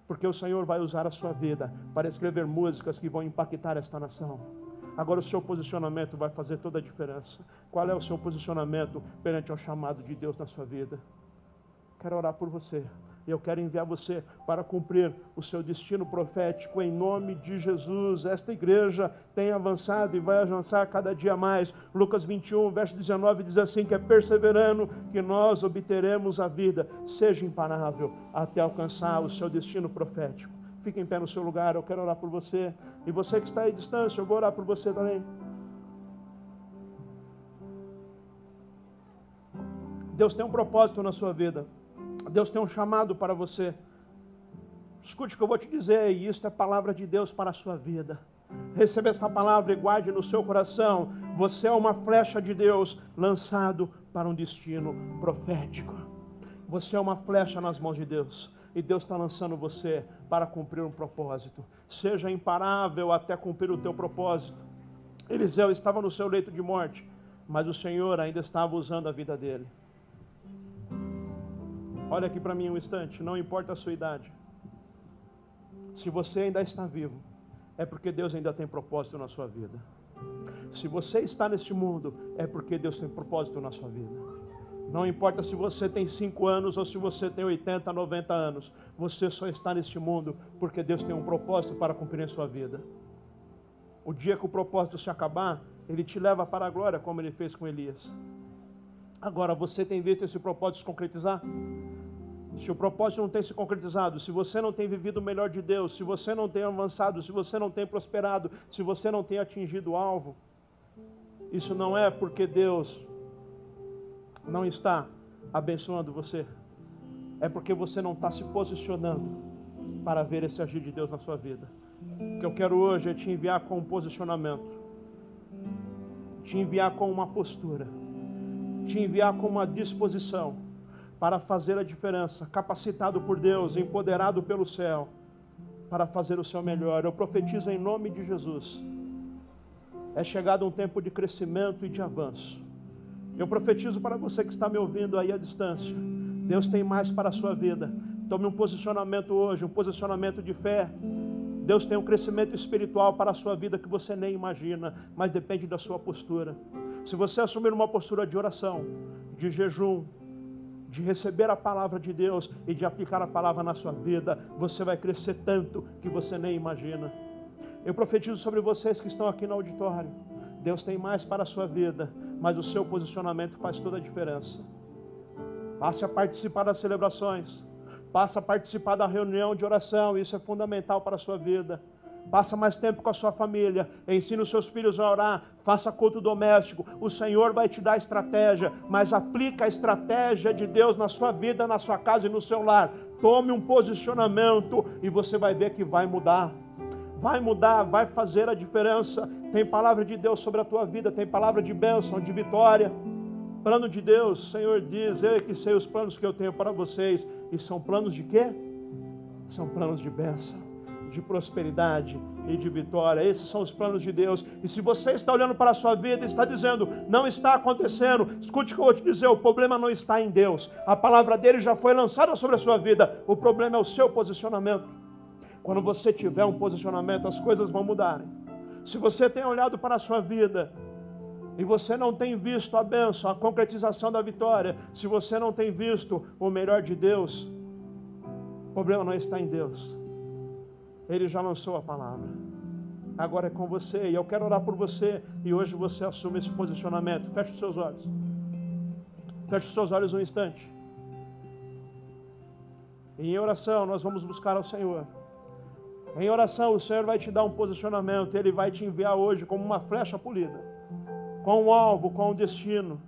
porque o Senhor vai usar a sua vida para escrever músicas que vão impactar esta nação. Agora o seu posicionamento vai fazer toda a diferença. Qual é o seu posicionamento perante ao chamado de Deus na sua vida? Quero orar por você. E eu quero enviar você para cumprir o seu destino profético em nome de Jesus. Esta igreja tem avançado e vai avançar cada dia mais. Lucas 21, verso 19 diz assim: que é perseverando que nós obteremos a vida, seja imparável até alcançar o seu destino profético. Fique em pé no seu lugar, eu quero orar por você. E você que está aí à distância, eu vou orar por você também. Deus tem um propósito na sua vida. Deus tem um chamado para você. Escute o que eu vou te dizer, e isso é palavra de Deus para a sua vida. Receba essa palavra e guarde no seu coração. Você é uma flecha de Deus lançado para um destino profético. Você é uma flecha nas mãos de Deus e Deus está lançando você para cumprir um propósito. Seja imparável até cumprir o teu propósito. Eliseu estava no seu leito de morte, mas o Senhor ainda estava usando a vida dele. Olha aqui para mim um instante, não importa a sua idade. Se você ainda está vivo, é porque Deus ainda tem propósito na sua vida. Se você está neste mundo, é porque Deus tem propósito na sua vida. Não importa se você tem 5 anos ou se você tem 80, 90 anos, você só está neste mundo porque Deus tem um propósito para cumprir em sua vida. O dia que o propósito se acabar, ele te leva para a glória, como ele fez com Elias. Agora, você tem visto esse propósito se concretizar? Se o propósito não tem se concretizado, se você não tem vivido o melhor de Deus, se você não tem avançado, se você não tem prosperado, se você não tem atingido o alvo, isso não é porque Deus não está abençoando você, é porque você não está se posicionando para ver esse agir de Deus na sua vida. O que eu quero hoje é te enviar com um posicionamento, te enviar com uma postura, te enviar com uma disposição para fazer a diferença, capacitado por Deus, empoderado pelo céu, para fazer o seu melhor. Eu profetizo em nome de Jesus. É chegado um tempo de crescimento e de avanço. Eu profetizo para você que está me ouvindo aí à distância. Deus tem mais para a sua vida. Tome um posicionamento hoje, um posicionamento de fé. Deus tem um crescimento espiritual para a sua vida que você nem imagina, mas depende da sua postura. Se você assumir uma postura de oração, de jejum, de receber a palavra de Deus e de aplicar a palavra na sua vida, você vai crescer tanto que você nem imagina. Eu profetizo sobre vocês que estão aqui no auditório. Deus tem mais para a sua vida, mas o seu posicionamento faz toda a diferença. Passe a participar das celebrações. Passe a participar da reunião de oração. Isso é fundamental para a sua vida. Passa mais tempo com a sua família. Ensine os seus filhos a orar. Faça culto doméstico. O Senhor vai te dar estratégia, mas aplica a estratégia de Deus na sua vida, na sua casa e no seu lar. Tome um posicionamento e você vai ver que vai mudar. Vai mudar, vai fazer a diferença. Tem palavra de Deus sobre a tua vida, tem palavra de bênção, de vitória. Plano de Deus, Senhor diz, eu que sei os planos que eu tenho para vocês. E são planos de quê? São planos de bênção, de prosperidade e de vitória. Esses são os planos de Deus. E se você está olhando para a sua vida e está dizendo, não está acontecendo, escute o que eu vou te dizer: o problema não está em Deus. A palavra dele já foi lançada sobre a sua vida. O problema é o seu posicionamento. Quando você tiver um posicionamento, as coisas vão mudarem. Se você tem olhado para a sua vida e você não tem visto a bênção, a concretização da vitória, se você não tem visto o melhor de Deus, o problema não está em Deus. Ele já lançou a palavra. Agora é com você e eu quero orar por você e hoje você assume esse posicionamento. Feche os seus olhos. Feche os seus olhos um instante. Em oração nós vamos buscar ao Senhor. Em oração o Senhor vai te dar um posicionamento, Ele vai te enviar hoje como uma flecha polida com um alvo, com um destino.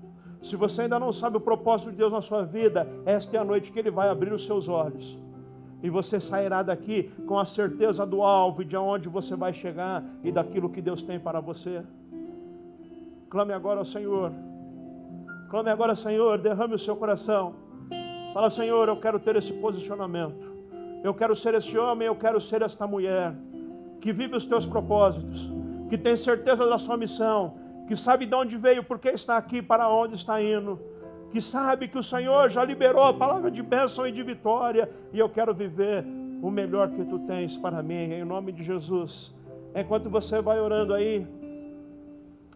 Se você ainda não sabe o propósito de Deus na sua vida, esta é a noite que Ele vai abrir os seus olhos. E você sairá daqui com a certeza do alvo e de onde você vai chegar e daquilo que Deus tem para você. Clame agora ao Senhor. Clame agora, Senhor, derrame o seu coração. Fala, Senhor, eu quero ter esse posicionamento. Eu quero ser esse homem, eu quero ser esta mulher que vive os teus propósitos, que tem certeza da sua missão, que sabe de onde veio, porque está aqui, para onde está indo, que sabe que o Senhor já liberou a palavra de bênção e de vitória, e eu quero viver o melhor que tu tens para mim, em nome de Jesus. Enquanto você vai orando aí,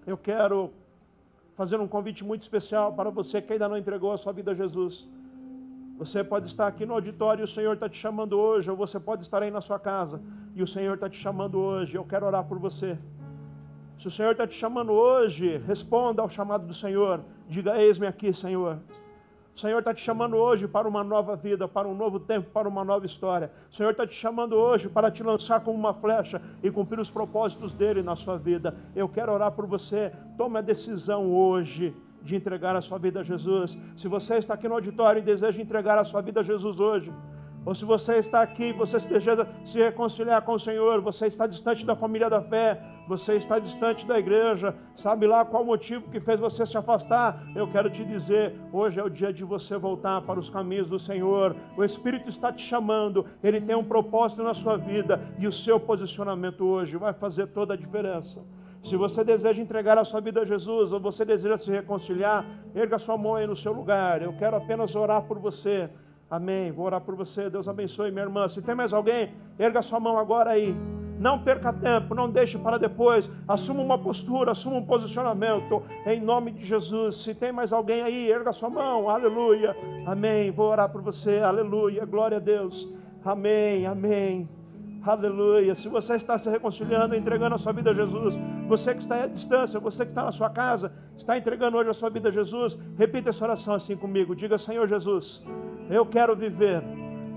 eu quero fazer um convite muito especial para você que ainda não entregou a sua vida a Jesus. Você pode estar aqui no auditório e o Senhor está te chamando hoje, ou você pode estar aí na sua casa e o Senhor está te chamando hoje. Eu quero orar por você. Se o Senhor está te chamando hoje, responda ao chamado do Senhor. Diga: Eis-me aqui, Senhor. O Senhor está te chamando hoje para uma nova vida, para um novo tempo, para uma nova história. O Senhor está te chamando hoje para te lançar como uma flecha e cumprir os propósitos dele na sua vida. Eu quero orar por você. Tome a decisão hoje de entregar a sua vida a Jesus. Se você está aqui no auditório e deseja entregar a sua vida a Jesus hoje, ou se você está aqui, você deseja se reconciliar com o Senhor, você está distante da família da fé, você está distante da igreja, sabe lá qual motivo que fez você se afastar? Eu quero te dizer, hoje é o dia de você voltar para os caminhos do Senhor. O Espírito está te chamando, ele tem um propósito na sua vida e o seu posicionamento hoje vai fazer toda a diferença. Se você deseja entregar a sua vida a Jesus ou você deseja se reconciliar, erga sua mão aí no seu lugar. Eu quero apenas orar por você. Amém. Vou orar por você. Deus abençoe, minha irmã. Se tem mais alguém, erga sua mão agora aí. Não perca tempo, não deixe para depois. Assuma uma postura, assuma um posicionamento. Em nome de Jesus. Se tem mais alguém aí, erga sua mão. Aleluia. Amém. Vou orar por você. Aleluia. Glória a Deus. Amém. Amém. Aleluia. Se você está se reconciliando, entregando a sua vida a Jesus, você que está à distância, você que está na sua casa, está entregando hoje a sua vida a Jesus, repita essa oração assim comigo. Diga, Senhor Jesus, eu quero viver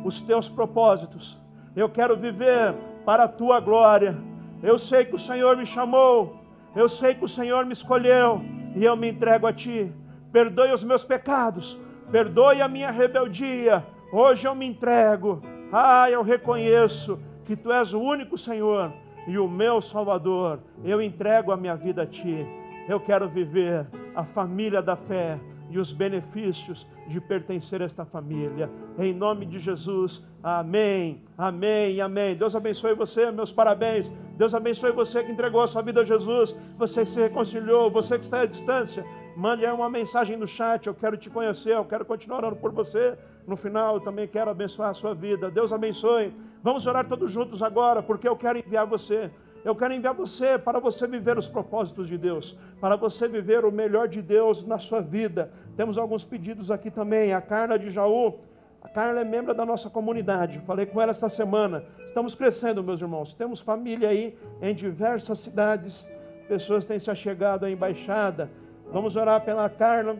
os teus propósitos. Eu quero viver para a tua glória. Eu sei que o Senhor me chamou. Eu sei que o Senhor me escolheu. E eu me entrego a ti. Perdoe os meus pecados. Perdoe a minha rebeldia. Hoje eu me entrego. Ah, eu reconheço que tu és o único Senhor e o meu Salvador. Eu entrego a minha vida a ti. Eu quero viver a família da fé e os benefícios de pertencer a esta família. Em nome de Jesus, amém, amém, amém. Deus abençoe você, meus parabéns. Deus abençoe você que entregou a sua vida a Jesus, você que se reconciliou, você que está à distância. Mande aí uma mensagem no chat, eu quero te conhecer, eu quero continuar orando por você. No final, eu também quero abençoar a sua vida. Deus abençoe. Vamos orar todos juntos agora, porque eu quero enviar você. Eu quero enviar você para você viver os propósitos de Deus, para você viver o melhor de Deus na sua vida. Temos alguns pedidos aqui também. A Carla de Jaú, a Carla é membro da nossa comunidade. Falei com ela esta semana. Estamos crescendo, meus irmãos. Temos família aí em diversas cidades. Pessoas têm se achegado à embaixada. Vamos orar pela Carla.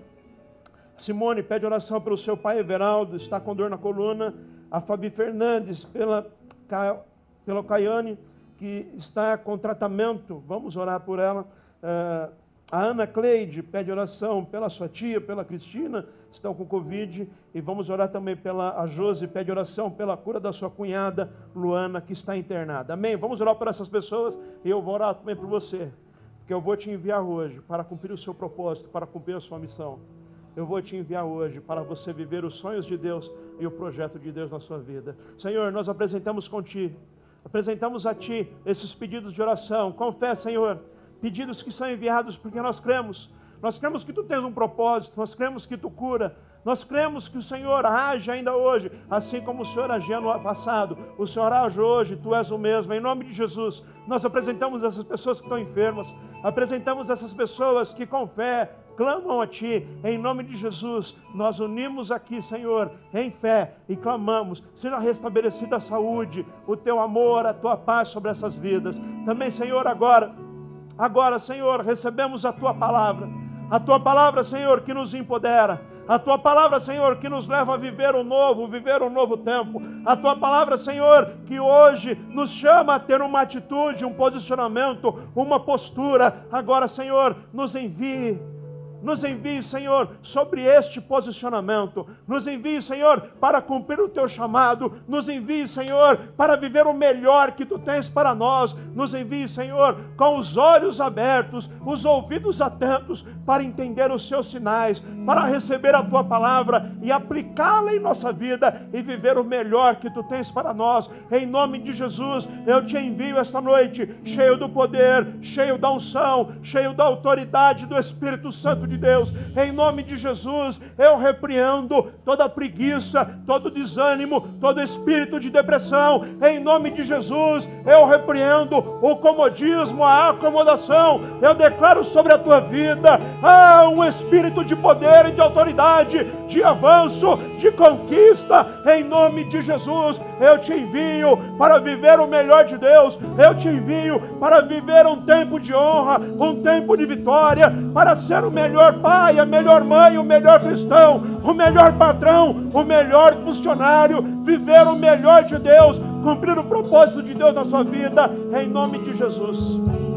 Simone pede oração pelo seu pai Everaldo, está com dor na coluna. A Fabi Fernandes, pela, pela Caiane, que está com tratamento. Vamos orar por ela. Uh, a Ana Cleide pede oração pela sua tia, pela Cristina, estão com Covid. E vamos orar também pela a Josi, pede oração pela cura da sua cunhada, Luana, que está internada. Amém? Vamos orar por essas pessoas e eu vou orar também por você. Que eu vou te enviar hoje para cumprir o seu propósito, para cumprir a sua missão. Eu vou te enviar hoje para você viver os sonhos de Deus e o projeto de Deus na sua vida. Senhor, nós apresentamos contigo, apresentamos a Ti esses pedidos de oração. Confessa, Senhor pedidos que são enviados porque nós cremos. Nós cremos que tu tens um propósito, nós cremos que tu cura, nós cremos que o Senhor age ainda hoje, assim como o Senhor agia no passado. O Senhor age hoje, tu és o mesmo. Em nome de Jesus, nós apresentamos essas pessoas que estão enfermas, apresentamos essas pessoas que com fé clamam a Ti, em nome de Jesus, nós unimos aqui, Senhor, em fé e clamamos, seja restabelecida a saúde, o Teu amor, a Tua paz sobre essas vidas. Também, Senhor, agora Agora, Senhor, recebemos a tua palavra. A tua palavra, Senhor, que nos empodera. A tua palavra, Senhor, que nos leva a viver o novo, viver um novo tempo. A tua palavra, Senhor, que hoje nos chama a ter uma atitude, um posicionamento, uma postura. Agora, Senhor, nos envie nos envie, Senhor, sobre este posicionamento. Nos envie, Senhor, para cumprir o teu chamado. Nos envie, Senhor, para viver o melhor que tu tens para nós. Nos envie, Senhor, com os olhos abertos, os ouvidos atentos, para entender os seus sinais, para receber a tua palavra e aplicá-la em nossa vida e viver o melhor que tu tens para nós. Em nome de Jesus, eu te envio esta noite, cheio do poder, cheio da unção, cheio da autoridade do Espírito Santo de de Deus, em nome de Jesus, eu repreendo toda preguiça, todo desânimo, todo espírito de depressão, em nome de Jesus, eu repreendo o comodismo, a acomodação, eu declaro sobre a tua vida ah, um espírito de poder e de autoridade, de avanço, de conquista, em nome de Jesus, eu te envio para viver o melhor de Deus, eu te envio para viver um tempo de honra, um tempo de vitória, para ser o melhor melhor pai, a melhor mãe, o melhor cristão, o melhor patrão, o melhor funcionário, viver o melhor de Deus, cumprir o propósito de Deus na sua vida, em nome de Jesus.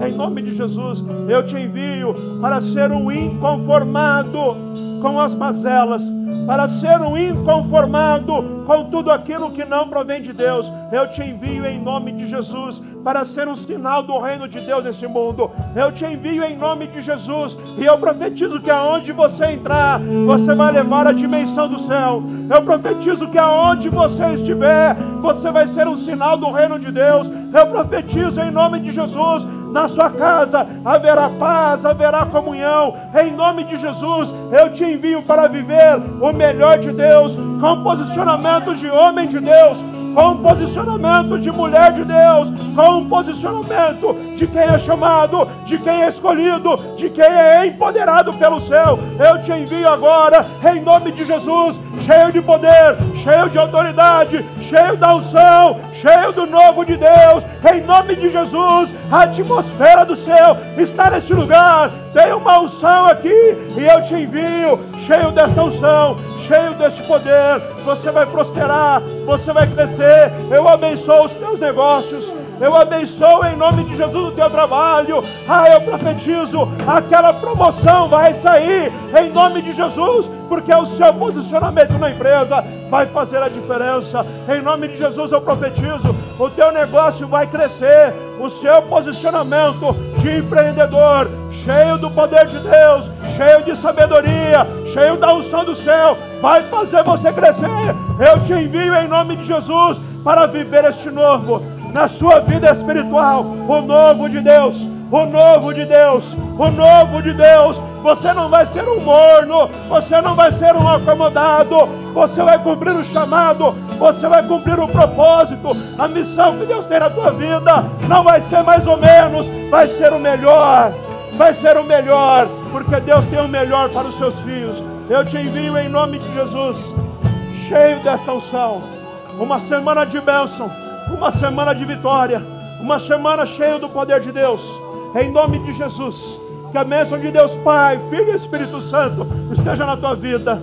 Em nome de Jesus, eu te envio para ser um inconformado com as mazelas, para ser um inconformado com tudo aquilo que não provém de Deus. Eu te envio em nome de Jesus para ser um sinal do reino de Deus nesse mundo. Eu te envio em nome de Jesus e eu profetizo que aonde você entrar, você vai levar a dimensão do céu. Eu profetizo que aonde você estiver, você vai ser um sinal do reino de Deus. Eu profetizo em nome de Jesus na sua casa haverá paz, haverá comunhão. Em nome de Jesus, eu te envio para viver o melhor de Deus, com posicionamento de homem de Deus, com um posicionamento de mulher de Deus, com um posicionamento de quem é chamado, de quem é escolhido, de quem é empoderado pelo céu. Eu te envio agora, em nome de Jesus, cheio de poder, cheio de autoridade, cheio da unção, cheio do novo de Deus, em nome de Jesus. A atmosfera do céu está neste lugar. Tem uma unção aqui e eu te envio, cheio desta unção, cheio deste poder. Você vai prosperar, você vai crescer. Eu abençoo os teus negócios. Eu abençoo em nome de Jesus o teu trabalho. Ah, eu profetizo, aquela promoção vai sair em nome de Jesus, porque o seu posicionamento na empresa vai fazer a diferença. Em nome de Jesus eu profetizo, o teu negócio vai crescer, o seu posicionamento de empreendedor, cheio do poder de Deus, cheio de sabedoria, cheio da unção do céu, vai fazer você crescer. Eu te envio em nome de Jesus para viver este novo na sua vida espiritual. O novo de Deus, o novo de Deus, o novo de Deus. Você não vai ser um morno, você não vai ser um acomodado, você vai cumprir o chamado, você vai cumprir o propósito, a missão que Deus tem na tua vida. Não vai ser mais ou menos, vai ser o melhor, vai ser o melhor, porque Deus tem o melhor para os seus filhos. Eu te envio em nome de Jesus, cheio desta unção, uma semana de bênção, uma semana de vitória, uma semana cheia do poder de Deus, em nome de Jesus. Que a bênção de Deus Pai, Filho e Espírito Santo esteja na tua vida.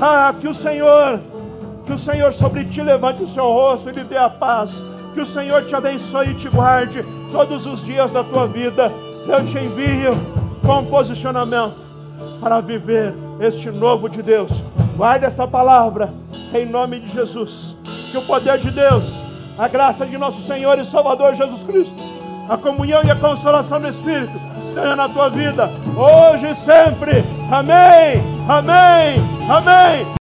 Ah, que o Senhor, que o Senhor sobre ti levante o seu rosto e lhe dê a paz. Que o Senhor te abençoe e te guarde todos os dias da tua vida. Eu te envio com posicionamento para viver este novo de Deus. Guarde esta palavra em nome de Jesus. Que o poder de Deus, a graça de nosso Senhor e Salvador Jesus Cristo, a comunhão e a consolação do Espírito esteja na tua vida, hoje e sempre. Amém, amém, amém.